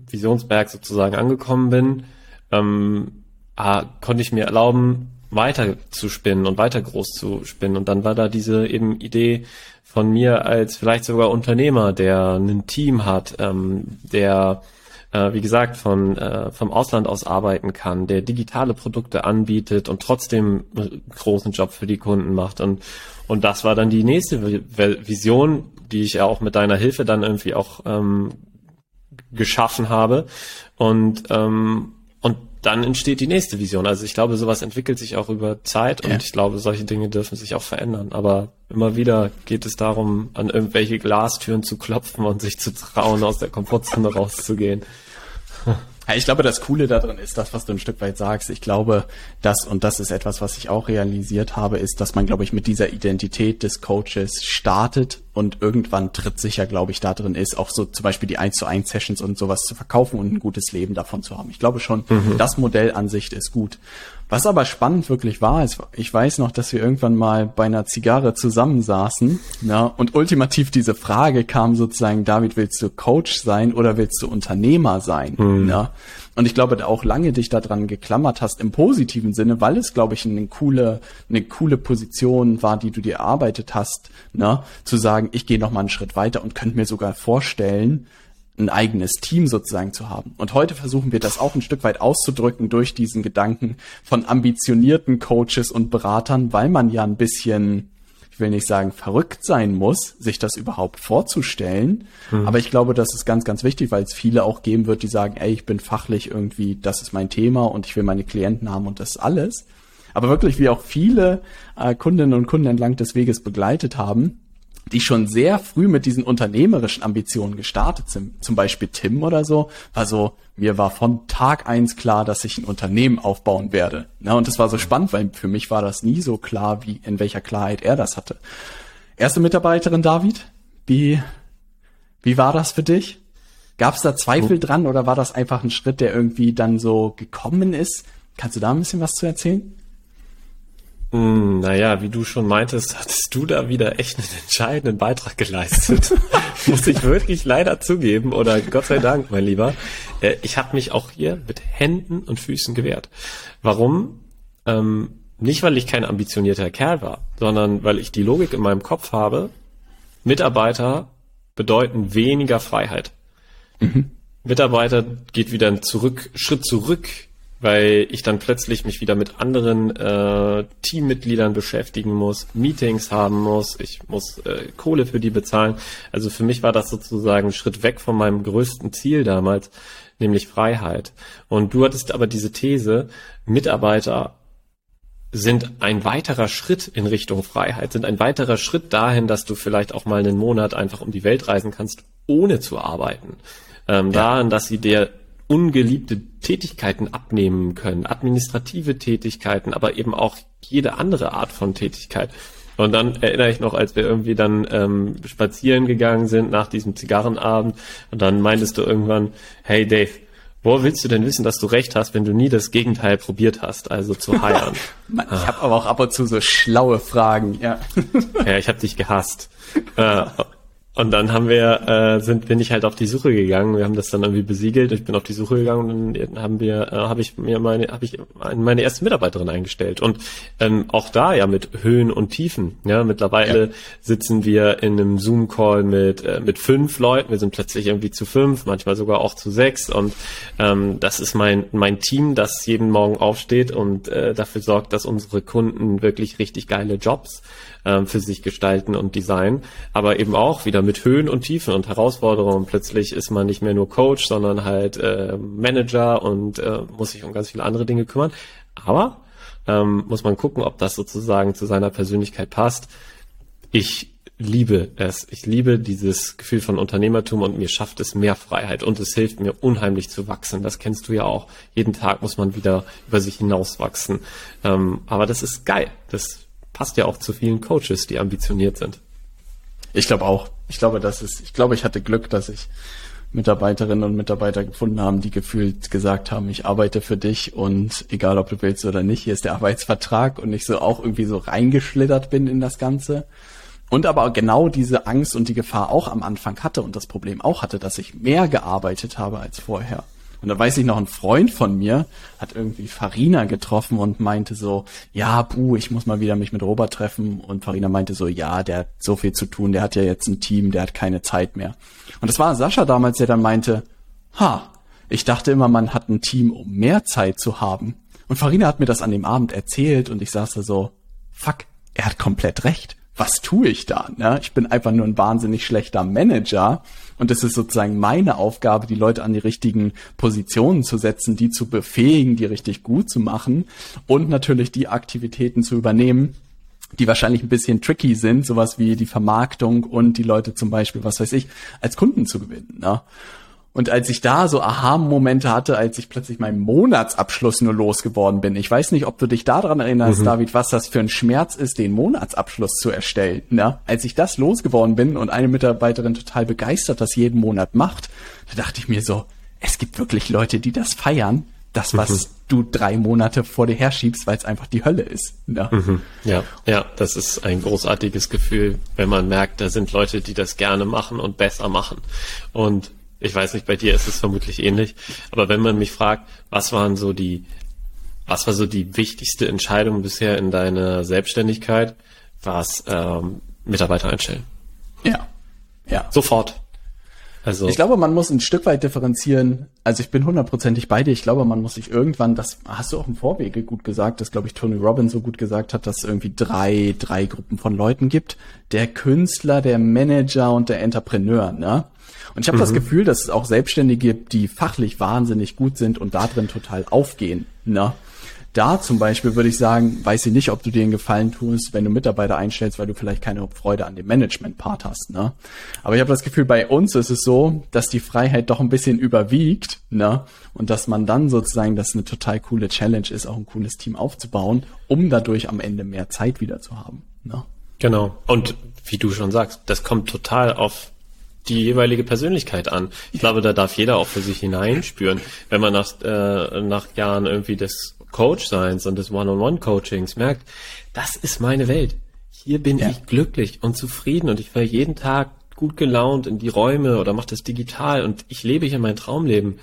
Visionsberg sozusagen angekommen bin, ähm, ah, konnte ich mir erlauben, weiter zu spinnen und weiter groß zu spinnen. Und dann war da diese eben Idee von mir als vielleicht sogar Unternehmer, der ein Team hat, ähm, der äh, wie gesagt, von, äh, vom Ausland aus arbeiten kann, der digitale Produkte anbietet und trotzdem einen großen Job für die Kunden macht. Und, und das war dann die nächste Vision, die ich auch mit deiner Hilfe dann irgendwie auch ähm, geschaffen habe. Und, ähm, dann entsteht die nächste Vision. Also ich glaube, sowas entwickelt sich auch über Zeit und ja. ich glaube, solche Dinge dürfen sich auch verändern. Aber immer wieder geht es darum, an irgendwelche Glastüren zu klopfen und sich zu trauen, aus der Komfortzone rauszugehen. (laughs) Ja, ich glaube, das Coole darin ist das, was du ein Stück weit sagst. Ich glaube, dass, und das ist etwas, was ich auch realisiert habe, ist, dass man, glaube ich, mit dieser Identität des Coaches startet und irgendwann tritt sicher, glaube ich, da drin ist, auch so zum Beispiel die 1 zu 1 Sessions und sowas zu verkaufen und ein gutes Leben davon zu haben. Ich glaube schon, mhm. das Modell an sich ist gut. Was aber spannend wirklich war, ist, ich weiß noch, dass wir irgendwann mal bei einer Zigarre zusammensaßen, ja, und ultimativ diese Frage kam sozusagen, David, willst du Coach sein oder willst du Unternehmer sein? Mhm. Ja. Und ich glaube, auch lange dich daran geklammert hast im positiven Sinne, weil es, glaube ich, eine coole, eine coole Position war, die du dir erarbeitet hast, ne, zu sagen, ich gehe noch mal einen Schritt weiter und könnte mir sogar vorstellen, ein eigenes Team sozusagen zu haben. Und heute versuchen wir das auch ein Stück weit auszudrücken durch diesen Gedanken von ambitionierten Coaches und Beratern, weil man ja ein bisschen, ich will nicht sagen verrückt sein muss, sich das überhaupt vorzustellen. Mhm. Aber ich glaube, das ist ganz, ganz wichtig, weil es viele auch geben wird, die sagen, ey, ich bin fachlich irgendwie, das ist mein Thema und ich will meine Klienten haben und das alles. Aber wirklich, wie auch viele äh, Kundinnen und Kunden entlang des Weges begleitet haben, die schon sehr früh mit diesen unternehmerischen Ambitionen gestartet sind. Zum Beispiel Tim oder so, war so, mir war von Tag eins klar, dass ich ein Unternehmen aufbauen werde. Na, und das war so spannend, weil für mich war das nie so klar, wie in welcher Klarheit er das hatte. Erste Mitarbeiterin David, wie, wie war das für dich? Gab es da Zweifel dran oder war das einfach ein Schritt, der irgendwie dann so gekommen ist? Kannst du da ein bisschen was zu erzählen? Mm, naja, wie du schon meintest, hattest du da wieder echt einen entscheidenden Beitrag geleistet. (laughs) Muss ich wirklich leider zugeben, oder Gott sei Dank, mein Lieber. Äh, ich habe mich auch hier mit Händen und Füßen gewehrt. Warum? Ähm, nicht, weil ich kein ambitionierter Kerl war, sondern weil ich die Logik in meinem Kopf habe, Mitarbeiter bedeuten weniger Freiheit. Mhm. Mitarbeiter geht wieder einen zurück, Schritt zurück weil ich dann plötzlich mich wieder mit anderen äh, Teammitgliedern beschäftigen muss, Meetings haben muss, ich muss äh, Kohle für die bezahlen. Also für mich war das sozusagen ein Schritt weg von meinem größten Ziel damals, nämlich Freiheit. Und du hattest aber diese These, Mitarbeiter sind ein weiterer Schritt in Richtung Freiheit, sind ein weiterer Schritt dahin, dass du vielleicht auch mal einen Monat einfach um die Welt reisen kannst, ohne zu arbeiten. Ähm, ja. Dahin, dass sie dir ungeliebte Tätigkeiten abnehmen können, administrative Tätigkeiten, aber eben auch jede andere Art von Tätigkeit. Und dann erinnere ich noch, als wir irgendwie dann ähm, spazieren gegangen sind nach diesem Zigarrenabend und dann meintest du irgendwann, hey Dave, wo willst du denn wissen, dass du recht hast, wenn du nie das Gegenteil probiert hast, also zu heiern? (laughs) ich ah. habe aber auch ab und zu so schlaue Fragen, ja. ja, ich habe dich gehasst. äh, und dann haben wir, äh, sind, bin ich halt auf die Suche gegangen. Wir haben das dann irgendwie besiegelt. Ich bin auf die Suche gegangen und dann haben wir, äh, habe ich mir meine, habe ich meine erste Mitarbeiterin eingestellt. Und ähm, auch da ja mit Höhen und Tiefen. Ja, mittlerweile ja. sitzen wir in einem Zoom-Call mit äh, mit fünf Leuten. Wir sind plötzlich irgendwie zu fünf, manchmal sogar auch zu sechs. Und ähm, das ist mein mein Team, das jeden Morgen aufsteht und äh, dafür sorgt, dass unsere Kunden wirklich richtig geile Jobs ähm, für sich gestalten und designen, aber eben auch wieder mit Höhen und Tiefen und Herausforderungen. Plötzlich ist man nicht mehr nur Coach, sondern halt äh, Manager und äh, muss sich um ganz viele andere Dinge kümmern. Aber ähm, muss man gucken, ob das sozusagen zu seiner Persönlichkeit passt. Ich liebe es. Ich liebe dieses Gefühl von Unternehmertum und mir schafft es mehr Freiheit und es hilft mir unheimlich zu wachsen. Das kennst du ja auch. Jeden Tag muss man wieder über sich hinauswachsen. Ähm, aber das ist geil. Das passt ja auch zu vielen Coaches, die ambitioniert sind. Ich glaube auch. Ich glaube, das ist, ich glaube, ich hatte Glück, dass ich Mitarbeiterinnen und Mitarbeiter gefunden haben, die gefühlt gesagt haben, ich arbeite für dich und egal ob du willst oder nicht, hier ist der Arbeitsvertrag und ich so auch irgendwie so reingeschlittert bin in das Ganze. Und aber genau diese Angst und die Gefahr auch am Anfang hatte und das Problem auch hatte, dass ich mehr gearbeitet habe als vorher. Und da weiß ich noch, ein Freund von mir hat irgendwie Farina getroffen und meinte so, ja, puh, ich muss mal wieder mich mit Robert treffen. Und Farina meinte so, ja, der hat so viel zu tun, der hat ja jetzt ein Team, der hat keine Zeit mehr. Und das war Sascha damals, der dann meinte, ha, ich dachte immer, man hat ein Team, um mehr Zeit zu haben. Und Farina hat mir das an dem Abend erzählt und ich saß da so, fuck, er hat komplett recht was tue ich da? Ne? Ich bin einfach nur ein wahnsinnig schlechter Manager und es ist sozusagen meine Aufgabe, die Leute an die richtigen Positionen zu setzen, die zu befähigen, die richtig gut zu machen und natürlich die Aktivitäten zu übernehmen, die wahrscheinlich ein bisschen tricky sind, sowas wie die Vermarktung und die Leute zum Beispiel, was weiß ich, als Kunden zu gewinnen. Ne? Und als ich da so Aha-Momente hatte, als ich plötzlich meinen Monatsabschluss nur losgeworden bin. Ich weiß nicht, ob du dich daran erinnerst, mhm. David, was das für ein Schmerz ist, den Monatsabschluss zu erstellen. Ne? Als ich das losgeworden bin und eine Mitarbeiterin total begeistert das jeden Monat macht, da dachte ich mir so, es gibt wirklich Leute, die das feiern. Das, was mhm. du drei Monate vor dir herschiebst, weil es einfach die Hölle ist. Ne? Mhm. Ja, ja, das ist ein großartiges Gefühl, wenn man merkt, da sind Leute, die das gerne machen und besser machen. Und ich weiß nicht, bei dir ist es vermutlich ähnlich. Aber wenn man mich fragt, was waren so die, was war so die wichtigste Entscheidung bisher in deiner Selbstständigkeit, war es ähm, Mitarbeiter einstellen. Ja. Ja. Sofort. Also. Ich glaube, man muss ein Stück weit differenzieren. Also ich bin hundertprozentig bei dir. Ich glaube, man muss sich irgendwann, das hast du auch im Vorwege gut gesagt, dass, glaube ich, Tony Robbins so gut gesagt hat, dass es irgendwie drei, drei Gruppen von Leuten gibt. Der Künstler, der Manager und der Entrepreneur, ne? Und ich habe mhm. das Gefühl, dass es auch Selbstständige gibt, die fachlich wahnsinnig gut sind und da drin total aufgehen, ne? Da zum Beispiel würde ich sagen, weiß ich nicht, ob du dir einen Gefallen tust, wenn du Mitarbeiter einstellst, weil du vielleicht keine Freude an dem Management-Part hast. Ne? Aber ich habe das Gefühl, bei uns ist es so, dass die Freiheit doch ein bisschen überwiegt, ne? Und dass man dann sozusagen, das eine total coole Challenge ist, auch ein cooles Team aufzubauen, um dadurch am Ende mehr Zeit wieder zu haben. Ne? Genau. Und wie du schon sagst, das kommt total auf die jeweilige Persönlichkeit an. Ich glaube, da darf jeder auch für sich hineinspüren. Wenn man nach, äh, nach Jahren irgendwie des Coach-Seins und des One-on-One-Coachings merkt, das ist meine Welt. Hier bin ja. ich glücklich und zufrieden und ich fahre jeden Tag gut gelaunt in die Räume oder mache das digital und ich lebe hier mein Traumleben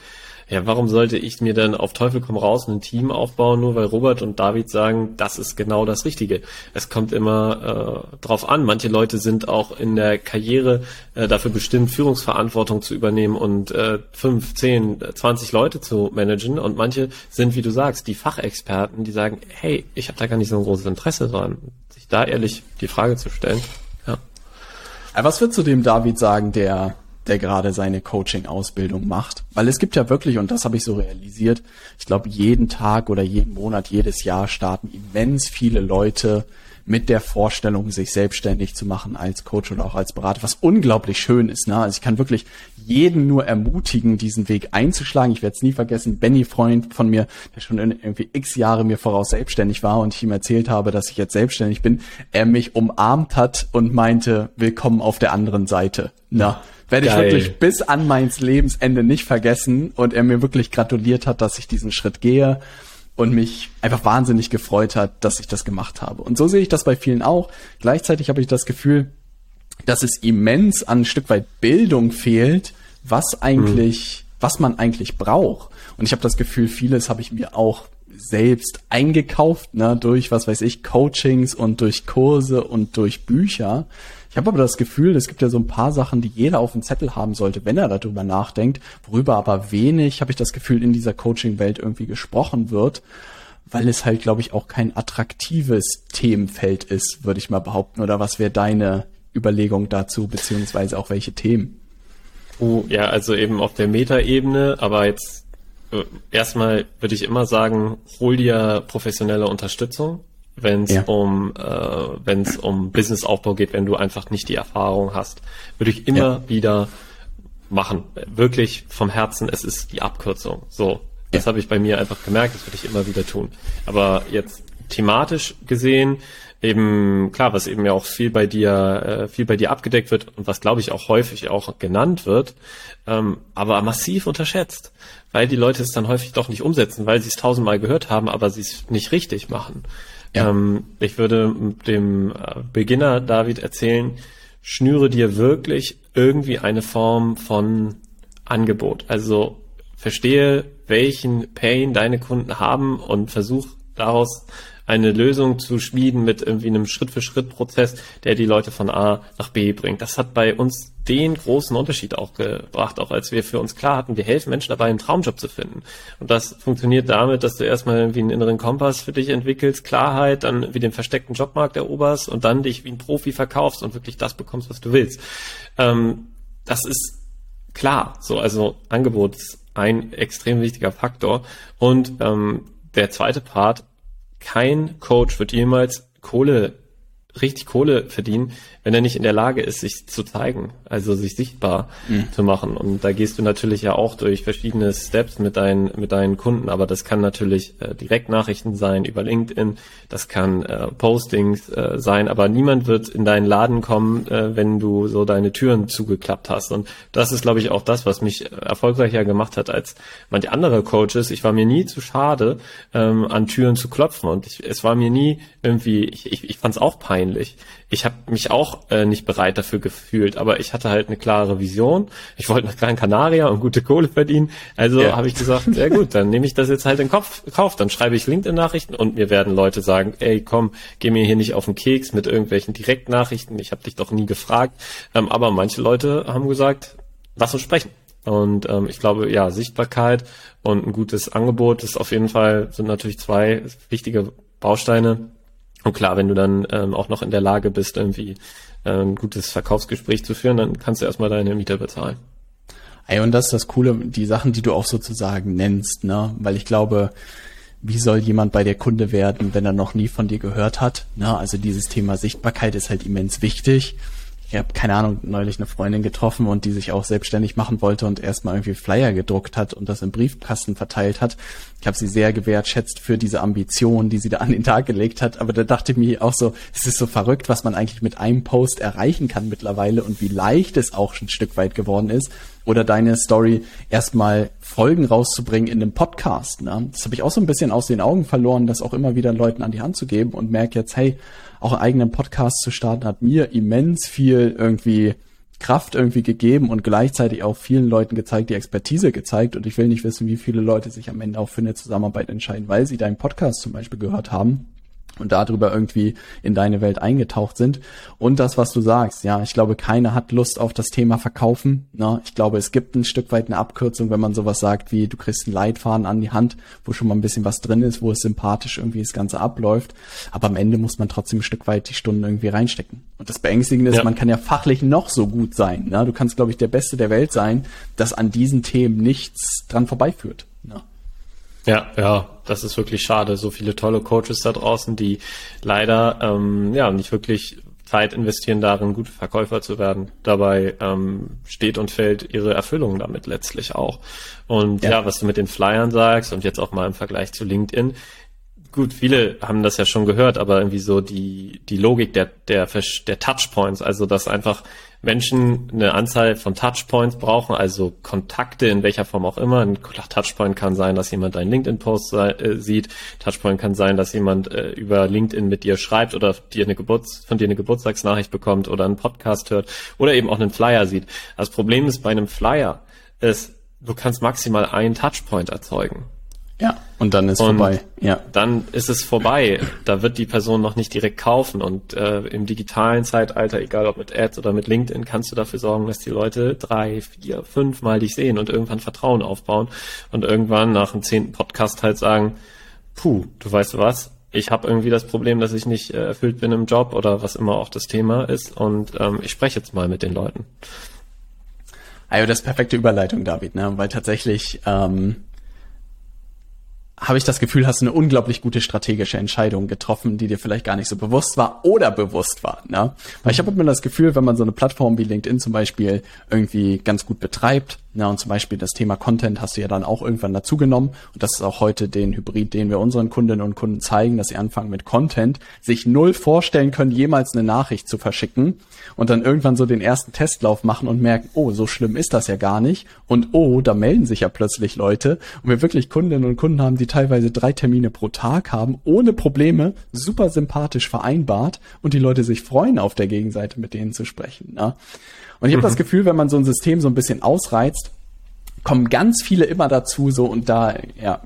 ja, warum sollte ich mir dann auf Teufel komm raus ein Team aufbauen, nur weil Robert und David sagen, das ist genau das Richtige. Es kommt immer äh, drauf an. Manche Leute sind auch in der Karriere äh, dafür bestimmt, Führungsverantwortung zu übernehmen und äh, fünf, zehn, zwanzig Leute zu managen. Und manche sind, wie du sagst, die Fachexperten, die sagen, hey, ich habe da gar nicht so ein großes Interesse dran, sich da ehrlich die Frage zu stellen. Ja. Was würdest du dem David sagen, der der gerade seine Coaching-Ausbildung macht. Weil es gibt ja wirklich, und das habe ich so realisiert, ich glaube, jeden Tag oder jeden Monat, jedes Jahr starten immens viele Leute mit der Vorstellung, sich selbstständig zu machen als Coach oder auch als Berater, was unglaublich schön ist. Ne? Also ich kann wirklich jeden nur ermutigen, diesen Weg einzuschlagen. Ich werde es nie vergessen, Benny, Freund von mir, der schon irgendwie x Jahre mir voraus selbstständig war und ich ihm erzählt habe, dass ich jetzt selbstständig bin, er mich umarmt hat und meinte, willkommen auf der anderen Seite. Na, werde ich wirklich bis an meins Lebensende nicht vergessen und er mir wirklich gratuliert hat, dass ich diesen Schritt gehe und mich einfach wahnsinnig gefreut hat, dass ich das gemacht habe. Und so sehe ich das bei vielen auch. Gleichzeitig habe ich das Gefühl, dass es immens an ein Stück weit Bildung fehlt, was eigentlich, mhm. was man eigentlich braucht. Und ich habe das Gefühl, vieles habe ich mir auch selbst eingekauft, ne, durch, was weiß ich, Coachings und durch Kurse und durch Bücher. Ich habe aber das Gefühl, es gibt ja so ein paar Sachen, die jeder auf dem Zettel haben sollte, wenn er darüber nachdenkt, worüber aber wenig, habe ich das Gefühl, in dieser Coaching-Welt irgendwie gesprochen wird, weil es halt, glaube ich, auch kein attraktives Themenfeld ist, würde ich mal behaupten. Oder was wäre deine Überlegung dazu, beziehungsweise auch welche Themen? Oh, ja, also eben auf der Metaebene, aber jetzt äh, erstmal würde ich immer sagen, hol dir professionelle Unterstützung wenn es ja. um äh, wenn es um Businessaufbau geht, wenn du einfach nicht die Erfahrung hast, würde ich immer ja. wieder machen. Wirklich vom Herzen, es ist die Abkürzung. So, das ja. habe ich bei mir einfach gemerkt, das würde ich immer wieder tun. Aber jetzt thematisch gesehen, eben klar, was eben ja auch viel bei dir äh, viel bei dir abgedeckt wird und was glaube ich auch häufig auch genannt wird, ähm, aber massiv unterschätzt, weil die Leute es dann häufig doch nicht umsetzen, weil sie es tausendmal gehört haben, aber sie es nicht richtig machen. Ja. Ähm, ich würde dem äh, Beginner David erzählen, schnüre dir wirklich irgendwie eine Form von Angebot. Also verstehe, welchen Pain deine Kunden haben und versuch daraus eine Lösung zu schmieden mit irgendwie einem Schritt-für-Schritt-Prozess, der die Leute von A nach B bringt. Das hat bei uns den großen Unterschied auch gebracht, auch als wir für uns klar hatten, wir helfen Menschen dabei, einen Traumjob zu finden. Und das funktioniert damit, dass du erstmal irgendwie einen inneren Kompass für dich entwickelst, Klarheit, dann wie den versteckten Jobmarkt eroberst und dann dich wie ein Profi verkaufst und wirklich das bekommst, was du willst. Ähm, das ist klar, so, also Angebot ist ein extrem wichtiger Faktor. Und ähm, der zweite Part, kein Coach wird jemals Kohle, richtig Kohle verdienen, wenn er nicht in der Lage ist, sich zu zeigen, also sich sichtbar mhm. zu machen. Und da gehst du natürlich ja auch durch verschiedene Steps mit deinen, mit deinen Kunden, aber das kann natürlich äh, Direktnachrichten sein über LinkedIn, das kann äh, Postings äh, sein, aber niemand wird in deinen Laden kommen, äh, wenn du so deine Türen zugeklappt hast. Und das ist, glaube ich, auch das, was mich erfolgreicher gemacht hat als manche andere Coaches. Ich war mir nie zu schade, ähm, an Türen zu klopfen und ich, es war mir nie irgendwie, ich, ich, ich fand es auch peinlich ich habe mich auch äh, nicht bereit dafür gefühlt, aber ich hatte halt eine klare Vision. Ich wollte nach Gran Canaria und gute Kohle verdienen. Also ja. habe ich gesagt, sehr gut, dann nehme ich das jetzt halt in Kopf, Kauf. Dann schreibe ich LinkedIn-Nachrichten und mir werden Leute sagen, ey, komm, geh mir hier nicht auf den Keks mit irgendwelchen Direktnachrichten. Ich habe dich doch nie gefragt. Ähm, aber manche Leute haben gesagt, lass uns sprechen. Und ähm, ich glaube, ja, Sichtbarkeit und ein gutes Angebot ist auf jeden Fall, sind natürlich zwei wichtige Bausteine, und klar, wenn du dann ähm, auch noch in der Lage bist, irgendwie äh, ein gutes Verkaufsgespräch zu führen, dann kannst du erstmal deine Mieter bezahlen. Ey, und das ist das Coole, die Sachen, die du auch sozusagen nennst, ne? Weil ich glaube, wie soll jemand bei der Kunde werden, wenn er noch nie von dir gehört hat? Na, also dieses Thema Sichtbarkeit ist halt immens wichtig ich habe keine Ahnung, neulich eine Freundin getroffen und die sich auch selbstständig machen wollte und erstmal irgendwie Flyer gedruckt hat und das im Briefkasten verteilt hat. Ich habe sie sehr gewertschätzt für diese Ambition, die sie da an den Tag gelegt hat. Aber da dachte ich mir auch so, es ist so verrückt, was man eigentlich mit einem Post erreichen kann mittlerweile und wie leicht es auch schon ein Stück weit geworden ist. Oder deine Story erstmal Folgen rauszubringen in einem Podcast. Ne? Das habe ich auch so ein bisschen aus den Augen verloren, das auch immer wieder Leuten an die Hand zu geben und merke jetzt, hey, auch einen eigenen Podcast zu starten, hat mir immens viel irgendwie Kraft irgendwie gegeben und gleichzeitig auch vielen Leuten gezeigt, die Expertise gezeigt. Und ich will nicht wissen, wie viele Leute sich am Ende auch für eine Zusammenarbeit entscheiden, weil sie deinen Podcast zum Beispiel gehört haben und darüber irgendwie in deine Welt eingetaucht sind. Und das, was du sagst, ja, ich glaube, keiner hat Lust auf das Thema Verkaufen. Ne? Ich glaube, es gibt ein Stück weit eine Abkürzung, wenn man sowas sagt wie, du kriegst einen Leitfaden an die Hand, wo schon mal ein bisschen was drin ist, wo es sympathisch irgendwie das Ganze abläuft. Aber am Ende muss man trotzdem ein Stück weit die Stunden irgendwie reinstecken. Und das Beängstigende ist, ja. man kann ja fachlich noch so gut sein. Ne? Du kannst, glaube ich, der Beste der Welt sein, dass an diesen Themen nichts dran vorbeiführt. Ne? Ja, ja, das ist wirklich schade. So viele tolle Coaches da draußen, die leider ähm, ja nicht wirklich Zeit investieren darin, gute Verkäufer zu werden. Dabei ähm, steht und fällt ihre Erfüllung damit letztlich auch. Und ja. ja, was du mit den Flyern sagst und jetzt auch mal im Vergleich zu LinkedIn, gut, viele haben das ja schon gehört, aber irgendwie so die, die Logik der, der, der Touchpoints, also dass einfach Menschen eine Anzahl von Touchpoints brauchen, also Kontakte in welcher Form auch immer. Ein Touchpoint kann sein, dass jemand deinen LinkedIn-Post äh, sieht. Touchpoint kann sein, dass jemand äh, über LinkedIn mit dir schreibt oder dir eine Geburts von dir eine Geburtstagsnachricht bekommt oder einen Podcast hört oder eben auch einen Flyer sieht. Das Problem ist bei einem Flyer ist, du kannst maximal einen Touchpoint erzeugen. Ja, und dann ist und vorbei. Ja. Dann ist es vorbei. Da wird die Person noch nicht direkt kaufen. Und äh, im digitalen Zeitalter, egal ob mit Ads oder mit LinkedIn, kannst du dafür sorgen, dass die Leute drei, vier, fünf Mal dich sehen und irgendwann Vertrauen aufbauen und irgendwann nach dem zehnten Podcast halt sagen, puh, du weißt was, ich habe irgendwie das Problem, dass ich nicht äh, erfüllt bin im Job oder was immer auch das Thema ist und ähm, ich spreche jetzt mal mit den Leuten. Also das ist perfekte Überleitung, David, ne? weil tatsächlich ähm, habe ich das Gefühl, hast du eine unglaublich gute strategische Entscheidung getroffen, die dir vielleicht gar nicht so bewusst war oder bewusst war. Ne? Weil ich habe immer das Gefühl, wenn man so eine Plattform wie LinkedIn zum Beispiel irgendwie ganz gut betreibt, na, und zum Beispiel das Thema Content hast du ja dann auch irgendwann dazugenommen. Und das ist auch heute den Hybrid, den wir unseren Kundinnen und Kunden zeigen, dass sie anfangen mit Content, sich null vorstellen können, jemals eine Nachricht zu verschicken und dann irgendwann so den ersten Testlauf machen und merken, oh, so schlimm ist das ja gar nicht. Und oh, da melden sich ja plötzlich Leute. Und wir wirklich Kundinnen und Kunden haben, die teilweise drei Termine pro Tag haben, ohne Probleme, super sympathisch vereinbart und die Leute sich freuen, auf der Gegenseite mit denen zu sprechen. Na? Und ich habe mhm. das Gefühl, wenn man so ein System so ein bisschen ausreizt, kommen ganz viele immer dazu, so und da, ja,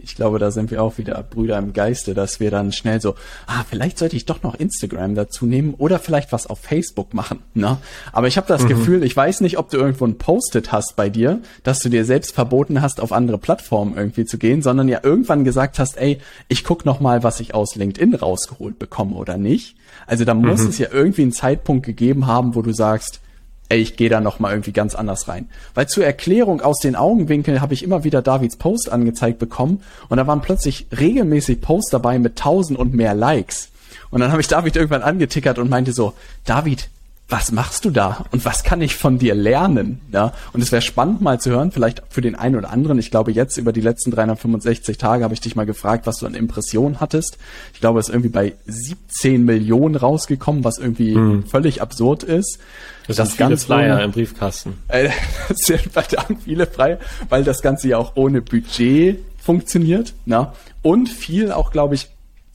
ich glaube, da sind wir auch wieder Brüder im Geiste, dass wir dann schnell so, ah, vielleicht sollte ich doch noch Instagram dazu nehmen oder vielleicht was auf Facebook machen, ne? Aber ich habe das mhm. Gefühl, ich weiß nicht, ob du irgendwo ein Post-it hast bei dir, dass du dir selbst verboten hast, auf andere Plattformen irgendwie zu gehen, sondern ja irgendwann gesagt hast, ey, ich guck noch mal, was ich aus LinkedIn rausgeholt bekomme oder nicht. Also da muss mhm. es ja irgendwie einen Zeitpunkt gegeben haben, wo du sagst, ey, ich gehe da noch mal irgendwie ganz anders rein. Weil zur Erklärung aus den Augenwinkeln habe ich immer wieder Davids Post angezeigt bekommen und da waren plötzlich regelmäßig Posts dabei mit tausend und mehr Likes. Und dann habe ich David irgendwann angetickert und meinte so, David, was machst du da und was kann ich von dir lernen? Ja, und es wäre spannend mal zu hören, vielleicht für den einen oder anderen. Ich glaube, jetzt über die letzten 365 Tage habe ich dich mal gefragt, was du an Impressionen hattest. Ich glaube, es ist irgendwie bei 17 Millionen rausgekommen, was irgendwie mhm. völlig absurd ist. Das, das sind viele Flyer ohne, im Briefkasten. Äh, (laughs) das sind verdammt viele Flyer, weil das Ganze ja auch ohne Budget funktioniert. Na? Und viel auch, glaube ich,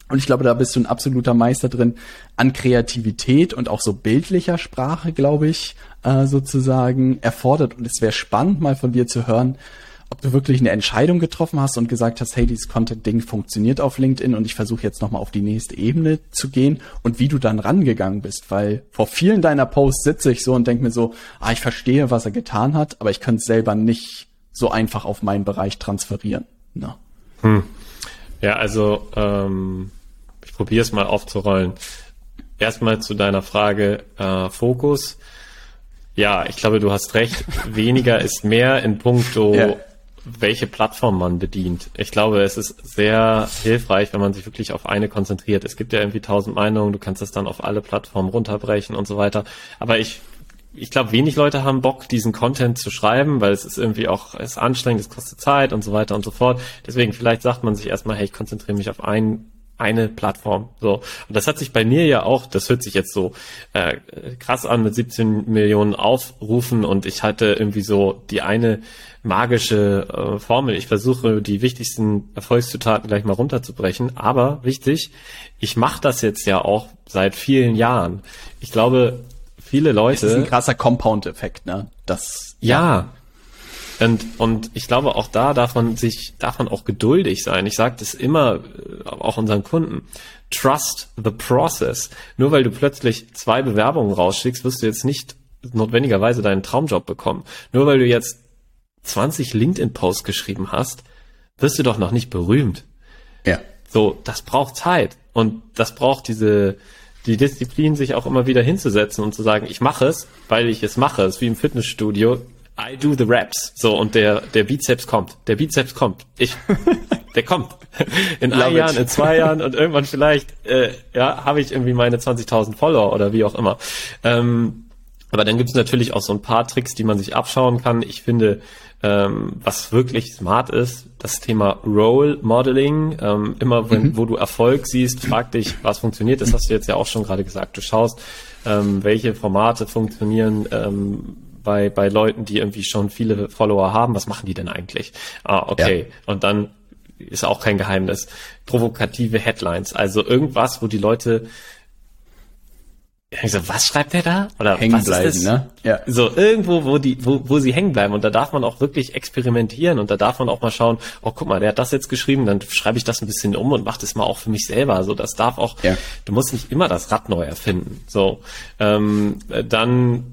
und ich glaube, da bist du ein absoluter Meister drin an Kreativität und auch so bildlicher Sprache, glaube ich, äh, sozusagen erfordert. Und es wäre spannend, mal von dir zu hören, ob du wirklich eine Entscheidung getroffen hast und gesagt hast, hey, dieses Content-Ding funktioniert auf LinkedIn und ich versuche jetzt nochmal auf die nächste Ebene zu gehen und wie du dann rangegangen bist, weil vor vielen deiner Posts sitze ich so und denke mir so, ah, ich verstehe, was er getan hat, aber ich könnte es selber nicht so einfach auf meinen Bereich transferieren. No. Hm. Ja, also ähm, ich probiere es mal aufzurollen. Erstmal zu deiner Frage äh, Fokus. Ja, ich glaube, du hast recht. Weniger ist mehr in puncto ja. Welche Plattform man bedient. Ich glaube, es ist sehr hilfreich, wenn man sich wirklich auf eine konzentriert. Es gibt ja irgendwie tausend Meinungen, du kannst das dann auf alle Plattformen runterbrechen und so weiter. Aber ich ich glaube, wenig Leute haben Bock, diesen Content zu schreiben, weil es ist irgendwie auch, es ist anstrengend, es kostet Zeit und so weiter und so fort. Deswegen vielleicht sagt man sich erstmal, hey, ich konzentriere mich auf ein, eine Plattform. So. Und das hat sich bei mir ja auch, das hört sich jetzt so äh, krass an mit 17 Millionen Aufrufen und ich hatte irgendwie so die eine magische äh, Formel. Ich versuche die wichtigsten Erfolgszutaten gleich mal runterzubrechen. Aber wichtig, ich mache das jetzt ja auch seit vielen Jahren. Ich glaube, viele Leute. Das ist ein krasser Compound-Effekt, ne? Das. Ja. ja. Und, und ich glaube, auch da darf man sich, darf man auch geduldig sein. Ich sage das immer, äh, auch unseren Kunden. Trust the process. Nur weil du plötzlich zwei Bewerbungen rausschickst, wirst du jetzt nicht notwendigerweise deinen Traumjob bekommen. Nur weil du jetzt 20 LinkedIn-Posts geschrieben hast, wirst du doch noch nicht berühmt. Ja. So, das braucht Zeit. Und das braucht diese, die Disziplin, sich auch immer wieder hinzusetzen und zu sagen, ich mache es, weil ich es mache. Es ist wie im Fitnessstudio. I do the raps. So, und der, der Bizeps kommt. Der Bizeps kommt. Ich, (laughs) der kommt. In Love ein Jahren, in zwei Jahren und irgendwann vielleicht, äh, ja, habe ich irgendwie meine 20.000 Follower oder wie auch immer. Ähm, aber dann gibt es natürlich auch so ein paar Tricks, die man sich abschauen kann. Ich finde, ähm, was wirklich smart ist, das Thema Role Modeling. Ähm, immer wenn, mhm. wo du Erfolg siehst, frag dich, was funktioniert. Das hast du jetzt ja auch schon gerade gesagt. Du schaust, ähm, welche Formate funktionieren ähm, bei, bei Leuten, die irgendwie schon viele Follower haben. Was machen die denn eigentlich? Ah, okay. Ja. Und dann ist auch kein Geheimnis. Provokative Headlines. Also irgendwas, wo die Leute so, was schreibt der da? Oder hängen was bleiben, ist das? ne? Ja. So irgendwo, wo die, wo, wo sie hängen bleiben und da darf man auch wirklich experimentieren und da darf man auch mal schauen, oh guck mal, der hat das jetzt geschrieben, dann schreibe ich das ein bisschen um und mache das mal auch für mich selber. So, das darf auch. Ja. Du musst nicht immer das Rad neu erfinden. So, ähm, dann,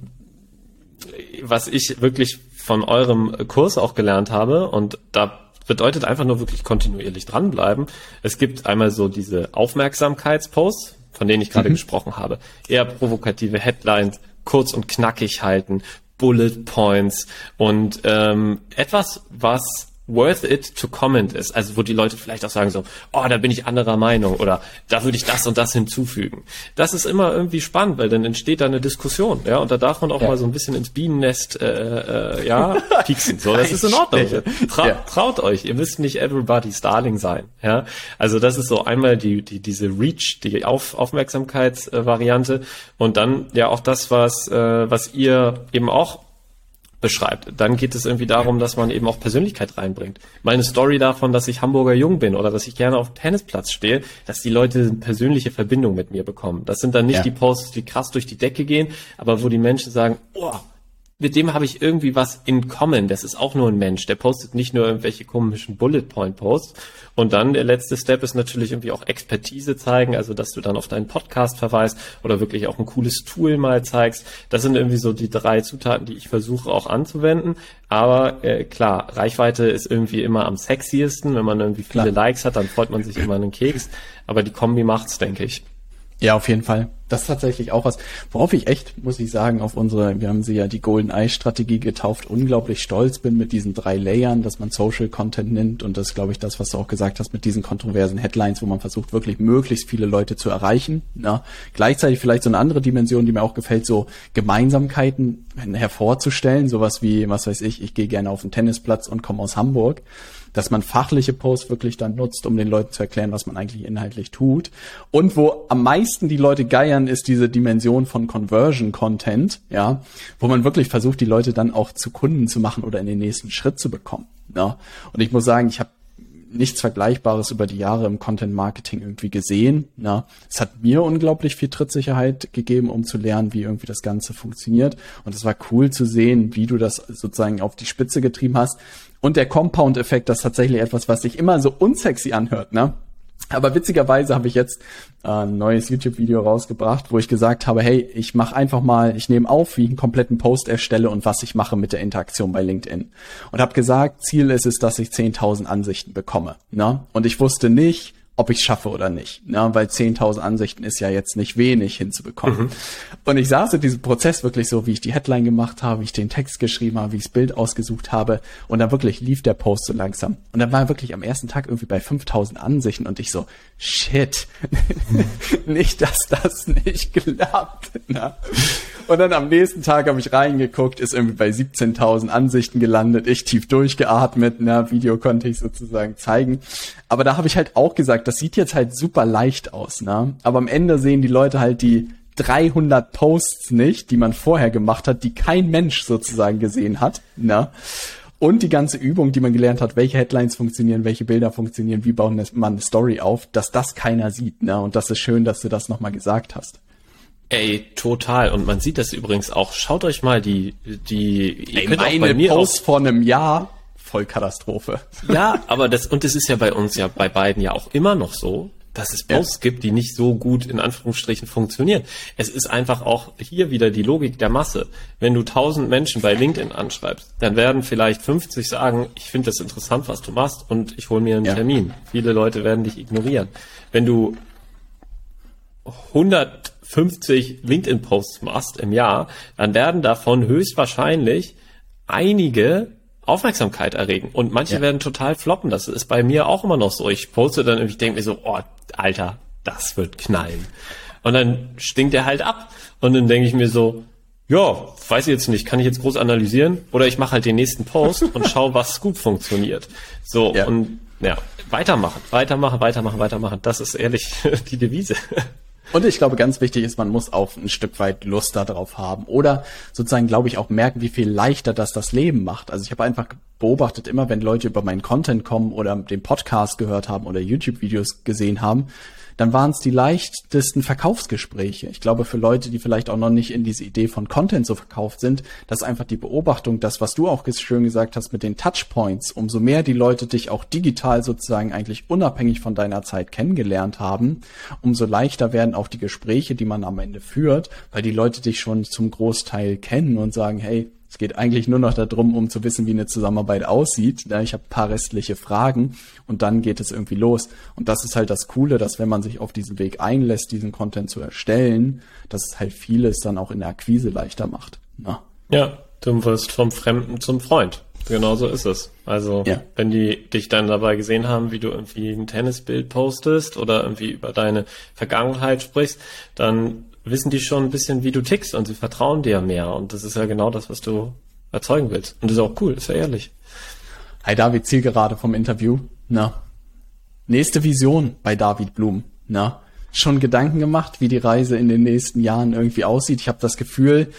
was ich wirklich von eurem Kurs auch gelernt habe und da bedeutet einfach nur wirklich kontinuierlich dranbleiben. Es gibt einmal so diese Aufmerksamkeitsposts, von denen ich gerade mhm. gesprochen habe. Eher provokative Headlines, kurz und knackig halten, Bullet Points und ähm, etwas, was worth it to comment ist. Also wo die Leute vielleicht auch sagen so, oh, da bin ich anderer Meinung oder da würde ich das und das hinzufügen. Das ist immer irgendwie spannend, weil dann entsteht da eine Diskussion, ja, und da darf man auch ja. mal so ein bisschen ins Bienennest, äh, äh, ja, (laughs) pieksen. So, das ist in Ordnung. Tra ja. Traut euch, ihr müsst nicht everybody's darling sein, ja. Also das ist so einmal die, die diese Reach, die Auf Aufmerksamkeitsvariante und dann ja auch das, was äh, was ihr eben auch beschreibt. Dann geht es irgendwie darum, dass man eben auch Persönlichkeit reinbringt. Meine Story davon, dass ich Hamburger Jung bin oder dass ich gerne auf Tennisplatz stehe, dass die Leute eine persönliche Verbindung mit mir bekommen. Das sind dann nicht ja. die Posts, die krass durch die Decke gehen, aber wo die Menschen sagen, oh, mit dem habe ich irgendwie was in common. Das ist auch nur ein Mensch. Der postet nicht nur irgendwelche komischen Bullet Point Posts. Und dann der letzte Step ist natürlich irgendwie auch Expertise zeigen, also dass du dann auf deinen Podcast verweist oder wirklich auch ein cooles Tool mal zeigst. Das sind irgendwie so die drei Zutaten, die ich versuche auch anzuwenden. Aber äh, klar, Reichweite ist irgendwie immer am sexiesten. Wenn man irgendwie viele klar. Likes hat, dann freut man sich immer einen Keks. Aber die Kombi macht's, denke ich. Ja, auf jeden Fall. Das ist tatsächlich auch was, worauf ich echt, muss ich sagen, auf unsere, wir haben sie ja die Golden Eye Strategie getauft, unglaublich stolz bin mit diesen drei Layern, dass man Social Content nimmt und das glaube ich das, was du auch gesagt hast mit diesen kontroversen Headlines, wo man versucht wirklich möglichst viele Leute zu erreichen. Na, gleichzeitig vielleicht so eine andere Dimension, die mir auch gefällt, so Gemeinsamkeiten hervorzustellen, sowas wie, was weiß ich, ich gehe gerne auf den Tennisplatz und komme aus Hamburg dass man fachliche Posts wirklich dann nutzt, um den Leuten zu erklären, was man eigentlich inhaltlich tut. Und wo am meisten die Leute geiern, ist diese Dimension von Conversion Content, ja, wo man wirklich versucht, die Leute dann auch zu Kunden zu machen oder in den nächsten Schritt zu bekommen. Ja. Und ich muss sagen, ich habe nichts Vergleichbares über die Jahre im Content Marketing irgendwie gesehen. Ja, es hat mir unglaublich viel Trittsicherheit gegeben, um zu lernen, wie irgendwie das Ganze funktioniert. Und es war cool zu sehen, wie du das sozusagen auf die Spitze getrieben hast. Und der Compound-Effekt, das ist tatsächlich etwas, was sich immer so unsexy anhört, ne? Aber witzigerweise habe ich jetzt äh, ein neues YouTube-Video rausgebracht, wo ich gesagt habe, hey, ich mache einfach mal, ich nehme auf, wie ich einen kompletten Post erstelle und was ich mache mit der Interaktion bei LinkedIn. Und habe gesagt, Ziel ist es, dass ich 10.000 Ansichten bekomme. Ne? Und ich wusste nicht, ob ich schaffe oder nicht. Ne? Weil 10.000 Ansichten ist ja jetzt nicht wenig hinzubekommen. Mhm. Und ich saß in diesem Prozess wirklich so, wie ich die Headline gemacht habe, wie ich den Text geschrieben habe, wie ich das Bild ausgesucht habe. Und dann wirklich lief der Post so langsam. Und dann war er wirklich am ersten Tag irgendwie bei 5.000 Ansichten und ich so, shit, (laughs) nicht, dass das nicht klappt. Ne? Und dann am nächsten Tag habe ich reingeguckt, ist irgendwie bei 17.000 Ansichten gelandet, ich tief durchgeatmet, ne? Video konnte ich sozusagen zeigen. Aber da habe ich halt auch gesagt, das sieht jetzt halt super leicht aus, ne? Aber am Ende sehen die Leute halt die 300 Posts nicht, die man vorher gemacht hat, die kein Mensch sozusagen gesehen hat, ne? Und die ganze Übung, die man gelernt hat, welche Headlines funktionieren, welche Bilder funktionieren, wie baut man eine Story auf, dass das keiner sieht, ne? Und das ist schön, dass du das nochmal gesagt hast. Ey, total. Und man sieht das übrigens auch. Schaut euch mal die, die, Ey, meine Post vor einem Jahr, Vollkatastrophe. Ja, aber das, und das ist ja bei uns ja bei beiden ja auch immer noch so, dass es Posts ja. gibt, die nicht so gut in Anführungsstrichen funktionieren. Es ist einfach auch hier wieder die Logik der Masse. Wenn du tausend Menschen bei LinkedIn anschreibst, dann werden vielleicht 50 sagen, ich finde das interessant, was du machst und ich hole mir einen ja. Termin. Viele Leute werden dich ignorieren. Wenn du 150 LinkedIn-Posts machst im Jahr, dann werden davon höchstwahrscheinlich einige Aufmerksamkeit erregen. Und manche ja. werden total floppen. Das ist bei mir auch immer noch so. Ich poste dann und ich denke mir so, oh, Alter, das wird knallen. Und dann stinkt er halt ab. Und dann denke ich mir so, ja, weiß ich jetzt nicht, kann ich jetzt groß analysieren? Oder ich mache halt den nächsten Post und schaue, (laughs) was gut funktioniert. So, ja. und ja, weitermachen, weitermachen, weitermachen, weitermachen. Das ist ehrlich (laughs) die Devise. Und ich glaube, ganz wichtig ist, man muss auch ein Stück weit Lust darauf haben oder sozusagen, glaube ich, auch merken, wie viel leichter das das Leben macht. Also ich habe einfach beobachtet, immer wenn Leute über meinen Content kommen oder den Podcast gehört haben oder YouTube-Videos gesehen haben, dann waren es die leichtesten Verkaufsgespräche. Ich glaube, für Leute, die vielleicht auch noch nicht in diese Idee von Content so verkauft sind, dass einfach die Beobachtung, das, was du auch schön gesagt hast mit den Touchpoints, umso mehr die Leute dich auch digital sozusagen eigentlich unabhängig von deiner Zeit kennengelernt haben, umso leichter werden auch die Gespräche, die man am Ende führt, weil die Leute dich schon zum Großteil kennen und sagen, hey, es geht eigentlich nur noch darum, um zu wissen, wie eine Zusammenarbeit aussieht. Ich habe paar restliche Fragen und dann geht es irgendwie los. Und das ist halt das Coole, dass wenn man sich auf diesen Weg einlässt, diesen Content zu erstellen, dass es halt vieles dann auch in der Akquise leichter macht. Na? Ja, du wirst vom Fremden zum Freund. Genau so ist es. Also, ja. wenn die dich dann dabei gesehen haben, wie du irgendwie ein Tennisbild postest oder irgendwie über deine Vergangenheit sprichst, dann wissen die schon ein bisschen, wie du tickst und sie vertrauen dir mehr. Und das ist ja genau das, was du erzeugen willst. Und das ist auch cool, ist ja ehrlich. Hi David, Zielgerade vom Interview. Na. Nächste Vision bei David Blum. Na. Schon Gedanken gemacht, wie die Reise in den nächsten Jahren irgendwie aussieht. Ich habe das Gefühl,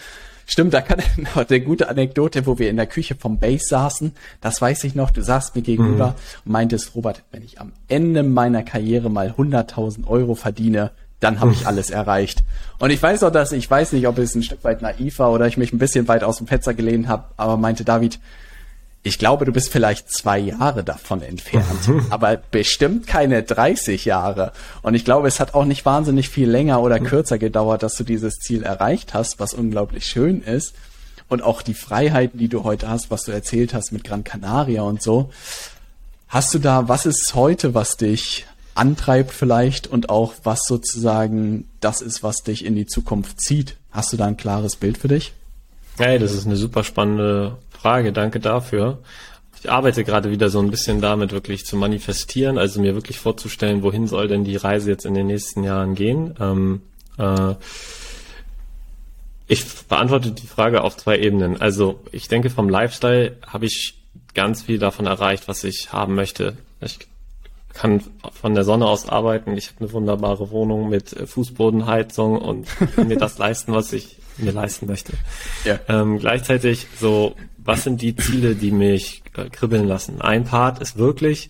Stimmt, da kann (laughs) der gute Anekdote, wo wir in der Küche vom Base saßen, das weiß ich noch, du saßt mir gegenüber mhm. und meintest, Robert, wenn ich am Ende meiner Karriere mal 100.000 Euro verdiene, dann habe ich (laughs) alles erreicht. Und ich weiß auch, dass ich weiß nicht, ob es ein Stück weit naiv war oder ich mich ein bisschen weit aus dem Fenster gelehnt habe, aber meinte David, ich glaube, du bist vielleicht zwei Jahre davon entfernt, (laughs) aber bestimmt keine 30 Jahre. Und ich glaube, es hat auch nicht wahnsinnig viel länger oder mhm. kürzer gedauert, dass du dieses Ziel erreicht hast, was unglaublich schön ist. Und auch die Freiheiten, die du heute hast, was du erzählt hast mit Gran Canaria und so. Hast du da, was ist heute, was dich antreibt vielleicht und auch was sozusagen das ist, was dich in die Zukunft zieht. Hast du da ein klares Bild für dich? Hey, das ist eine super spannende Frage. Danke dafür. Ich arbeite gerade wieder so ein bisschen damit, wirklich zu manifestieren, also mir wirklich vorzustellen, wohin soll denn die Reise jetzt in den nächsten Jahren gehen. Ähm, äh, ich beantworte die Frage auf zwei Ebenen. Also ich denke, vom Lifestyle habe ich ganz viel davon erreicht, was ich haben möchte. Ich kann von der Sonne aus arbeiten. Ich habe eine wunderbare Wohnung mit äh, Fußbodenheizung und kann mir das leisten, was ich mir leisten möchte. Ja. Ähm, gleichzeitig so, was sind die Ziele, die mich äh, kribbeln lassen? Ein Part ist wirklich,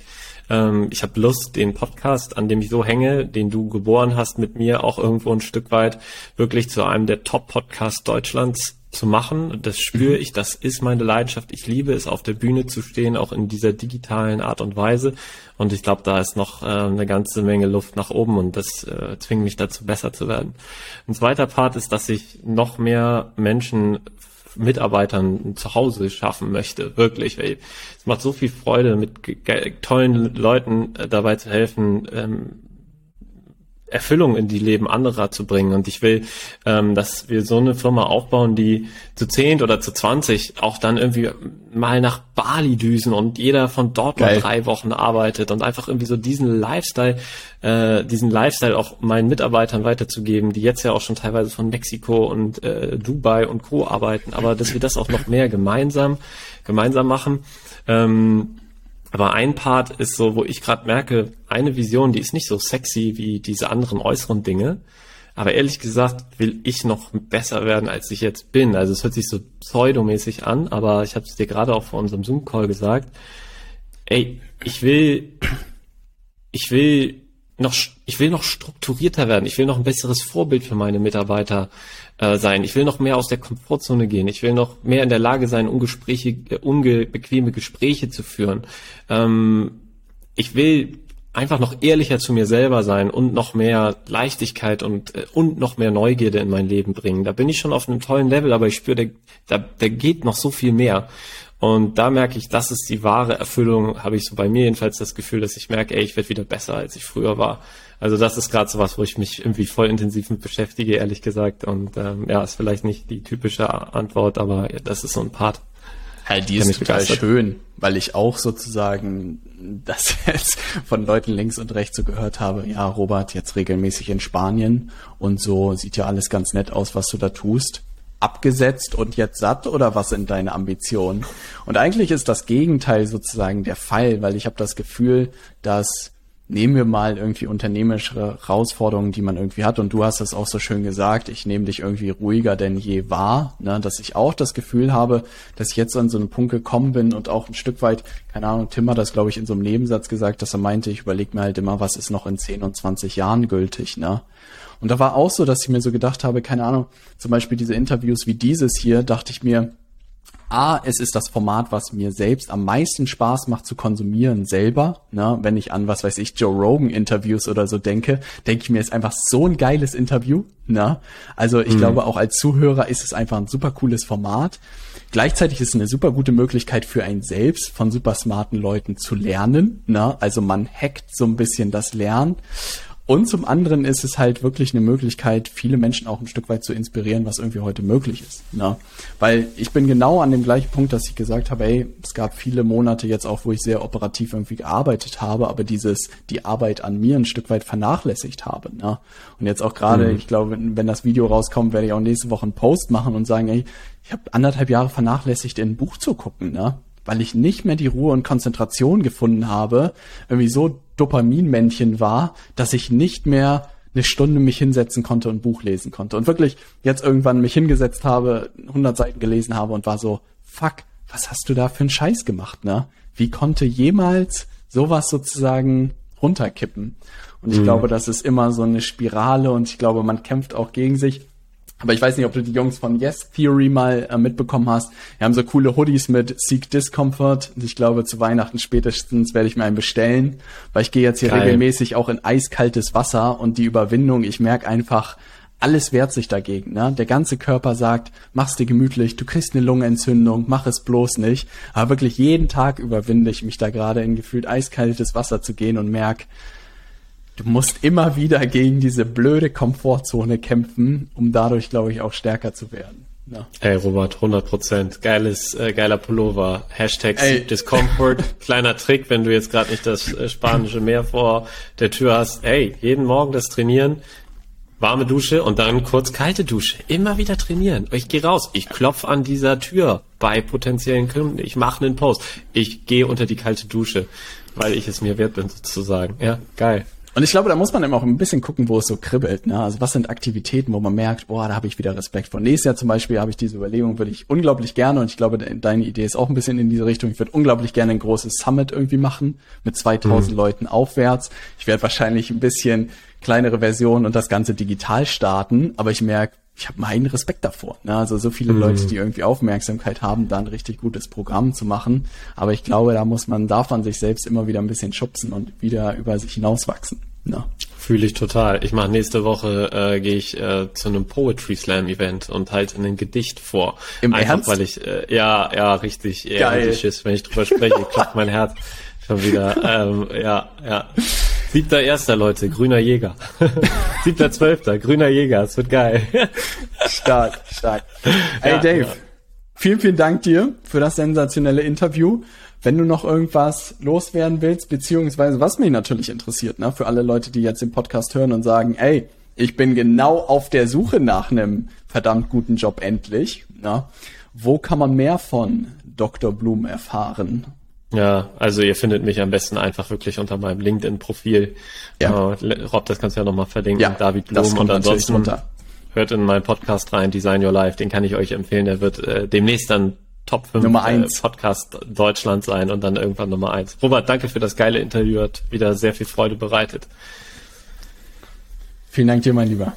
ähm, ich habe Lust, den Podcast, an dem ich so hänge, den du geboren hast mit mir, auch irgendwo ein Stück weit wirklich zu einem der Top-Podcasts Deutschlands zu machen. Das spüre ich, das ist meine Leidenschaft. Ich liebe es, auf der Bühne zu stehen, auch in dieser digitalen Art und Weise. Und ich glaube, da ist noch äh, eine ganze Menge Luft nach oben und das äh, zwingt mich dazu, besser zu werden. Ein zweiter Part ist, dass ich noch mehr Menschen Mitarbeitern zu Hause schaffen möchte, wirklich. Es macht so viel Freude, mit tollen Leuten äh, dabei zu helfen, ähm, Erfüllung in die Leben anderer zu bringen. Und ich will, ähm, dass wir so eine Firma aufbauen, die zu zehnt oder zu zwanzig auch dann irgendwie mal nach Bali düsen und jeder von dort Geil. mal drei Wochen arbeitet und einfach irgendwie so diesen Lifestyle, äh, diesen Lifestyle auch meinen Mitarbeitern weiterzugeben, die jetzt ja auch schon teilweise von Mexiko und äh, Dubai und Co. arbeiten, aber dass wir das auch noch mehr gemeinsam, gemeinsam machen. Ähm, aber ein Part ist so, wo ich gerade merke, eine Vision, die ist nicht so sexy wie diese anderen äußeren Dinge. Aber ehrlich gesagt will ich noch besser werden, als ich jetzt bin. Also es hört sich so pseudomäßig an, aber ich habe es dir gerade auch vor unserem Zoom-Call gesagt. Ey, ich will, ich will noch, ich will noch strukturierter werden. Ich will noch ein besseres Vorbild für meine Mitarbeiter äh, sein. Ich will noch mehr aus der Komfortzone gehen. Ich will noch mehr in der Lage sein, ungespräche, äh, unbequeme Gespräche zu führen. Ähm, ich will einfach noch ehrlicher zu mir selber sein und noch mehr Leichtigkeit und, äh, und noch mehr Neugierde in mein Leben bringen. Da bin ich schon auf einem tollen Level, aber ich spüre, da, da geht noch so viel mehr. Und da merke ich, das ist die wahre Erfüllung, habe ich so bei mir jedenfalls das Gefühl, dass ich merke, ey, ich werde wieder besser, als ich früher war. Also das ist gerade so was, wo ich mich irgendwie voll intensiv mit beschäftige, ehrlich gesagt. Und ähm, ja, ist vielleicht nicht die typische Antwort, aber das ist so ein Part. Halt, die ist total begeistert. schön, weil ich auch sozusagen das (laughs) jetzt von Leuten links und rechts so gehört habe, ja, Robert, jetzt regelmäßig in Spanien und so sieht ja alles ganz nett aus, was du da tust abgesetzt und jetzt satt oder was sind deine Ambitionen? Und eigentlich ist das Gegenteil sozusagen der Fall, weil ich habe das Gefühl, dass nehmen wir mal irgendwie unternehmerische Herausforderungen, die man irgendwie hat. Und du hast das auch so schön gesagt, ich nehme dich irgendwie ruhiger denn je wahr, ne? dass ich auch das Gefühl habe, dass ich jetzt an so einen Punkt gekommen bin und auch ein Stück weit, keine Ahnung, Tim hat das, glaube ich, in so einem Nebensatz gesagt, dass er meinte, ich überlege mir halt immer, was ist noch in 10 und 20 Jahren gültig, ne? Und da war auch so, dass ich mir so gedacht habe, keine Ahnung, zum Beispiel diese Interviews wie dieses hier, dachte ich mir, A, es ist das Format, was mir selbst am meisten Spaß macht zu konsumieren selber. Ne? Wenn ich an, was weiß ich, Joe Rogan Interviews oder so denke, denke ich mir, ist einfach so ein geiles Interview. Ne? Also ich mhm. glaube, auch als Zuhörer ist es einfach ein super cooles Format. Gleichzeitig ist es eine super gute Möglichkeit für einen selbst von super smarten Leuten zu lernen. Ne? Also man hackt so ein bisschen das Lernen. Und zum anderen ist es halt wirklich eine Möglichkeit, viele Menschen auch ein Stück weit zu inspirieren, was irgendwie heute möglich ist. Ne? Weil ich bin genau an dem gleichen Punkt, dass ich gesagt habe, ey, es gab viele Monate jetzt auch, wo ich sehr operativ irgendwie gearbeitet habe, aber dieses, die Arbeit an mir ein Stück weit vernachlässigt habe. Ne? Und jetzt auch gerade, mhm. ich glaube, wenn, wenn das Video rauskommt, werde ich auch nächste Woche einen Post machen und sagen, ey, ich habe anderthalb Jahre vernachlässigt, in ein Buch zu gucken, ne? weil ich nicht mehr die Ruhe und Konzentration gefunden habe, irgendwie so Dopaminmännchen war, dass ich nicht mehr eine Stunde mich hinsetzen konnte und Buch lesen konnte. Und wirklich jetzt irgendwann mich hingesetzt habe, 100 Seiten gelesen habe und war so, fuck, was hast du da für einen Scheiß gemacht, ne? Wie konnte jemals sowas sozusagen runterkippen? Und ich mhm. glaube, das ist immer so eine Spirale und ich glaube, man kämpft auch gegen sich. Aber ich weiß nicht, ob du die Jungs von Yes Theory mal äh, mitbekommen hast. Wir haben so coole Hoodies mit Seek Discomfort. Und ich glaube, zu Weihnachten spätestens werde ich mir einen bestellen, weil ich gehe jetzt hier Geil. regelmäßig auch in eiskaltes Wasser und die Überwindung, ich merke einfach, alles wehrt sich dagegen. Ne? Der ganze Körper sagt, mach's dir gemütlich, du kriegst eine Lungenentzündung, mach es bloß nicht. Aber wirklich jeden Tag überwinde ich mich da gerade in gefühlt eiskaltes Wasser zu gehen und merk, du musst immer wieder gegen diese blöde Komfortzone kämpfen, um dadurch, glaube ich, auch stärker zu werden. Ja. Ey, Robert, 100 Prozent. Geiles, äh, geiler Pullover. Hashtag Ey. Discomfort. (laughs) Kleiner Trick, wenn du jetzt gerade nicht das äh, spanische Meer vor der Tür hast. Ey, jeden Morgen das Trainieren. Warme Dusche und dann kurz kalte Dusche. Immer wieder trainieren. Ich gehe raus. Ich klopf an dieser Tür bei potenziellen Kunden. Ich mache einen Post. Ich gehe unter die kalte Dusche, weil ich es mir wert bin, sozusagen. Ja, geil. Und ich glaube, da muss man immer auch ein bisschen gucken, wo es so kribbelt. Ne? Also was sind Aktivitäten, wo man merkt, boah, da habe ich wieder Respekt vor. Nächstes Jahr zum Beispiel habe ich diese Überlegung, würde ich unglaublich gerne, und ich glaube, deine Idee ist auch ein bisschen in diese Richtung, ich würde unglaublich gerne ein großes Summit irgendwie machen, mit 2000 mhm. Leuten aufwärts. Ich werde wahrscheinlich ein bisschen kleinere Version und das Ganze digital starten, aber ich merke, ich habe meinen Respekt davor. Ne? Also so viele mhm. Leute, die irgendwie Aufmerksamkeit haben, da ein richtig gutes Programm zu machen. Aber ich glaube, da muss man, darf man sich selbst immer wieder ein bisschen schubsen und wieder über sich hinauswachsen. Na. Fühle ich total. Ich mache nächste Woche äh, gehe ich äh, zu einem Poetry Slam Event und halte ein Gedicht vor. Im Einfach Ernst? weil ich äh, ja ja richtig Geil. richtig ist, wenn ich drüber spreche, klopft mein Herz schon wieder. (laughs) Ähm, ja ja. Siebter erster Leute, grüner Jäger. (laughs) Siebter zwölfter, grüner Jäger. Es wird geil. (laughs) Stark, stark. Ey, Ja, Dave, ja. vielen, vielen Dank dir für das sensationelle Interview. Wenn du noch irgendwas loswerden willst, beziehungsweise was mich natürlich interessiert, ne, für alle Leute, die jetzt den Podcast hören und sagen, ey, ich bin genau auf der Suche nach einem verdammt guten Job endlich, ne, wo kann man mehr von Dr. Blum erfahren? Ja, also ihr findet mich am besten einfach wirklich unter meinem LinkedIn-Profil. Ja. Äh, Rob, das kannst du ja nochmal verlinken. Ja, David Blum und ansonsten hört in meinen Podcast rein, Design Your Life. Den kann ich euch empfehlen. Der wird äh, demnächst dann Top 5 Nummer äh, eins. Podcast Deutschland sein und dann irgendwann Nummer 1. Robert, danke für das geile Interview. Hat wieder sehr viel Freude bereitet. Vielen Dank dir, mein Lieber.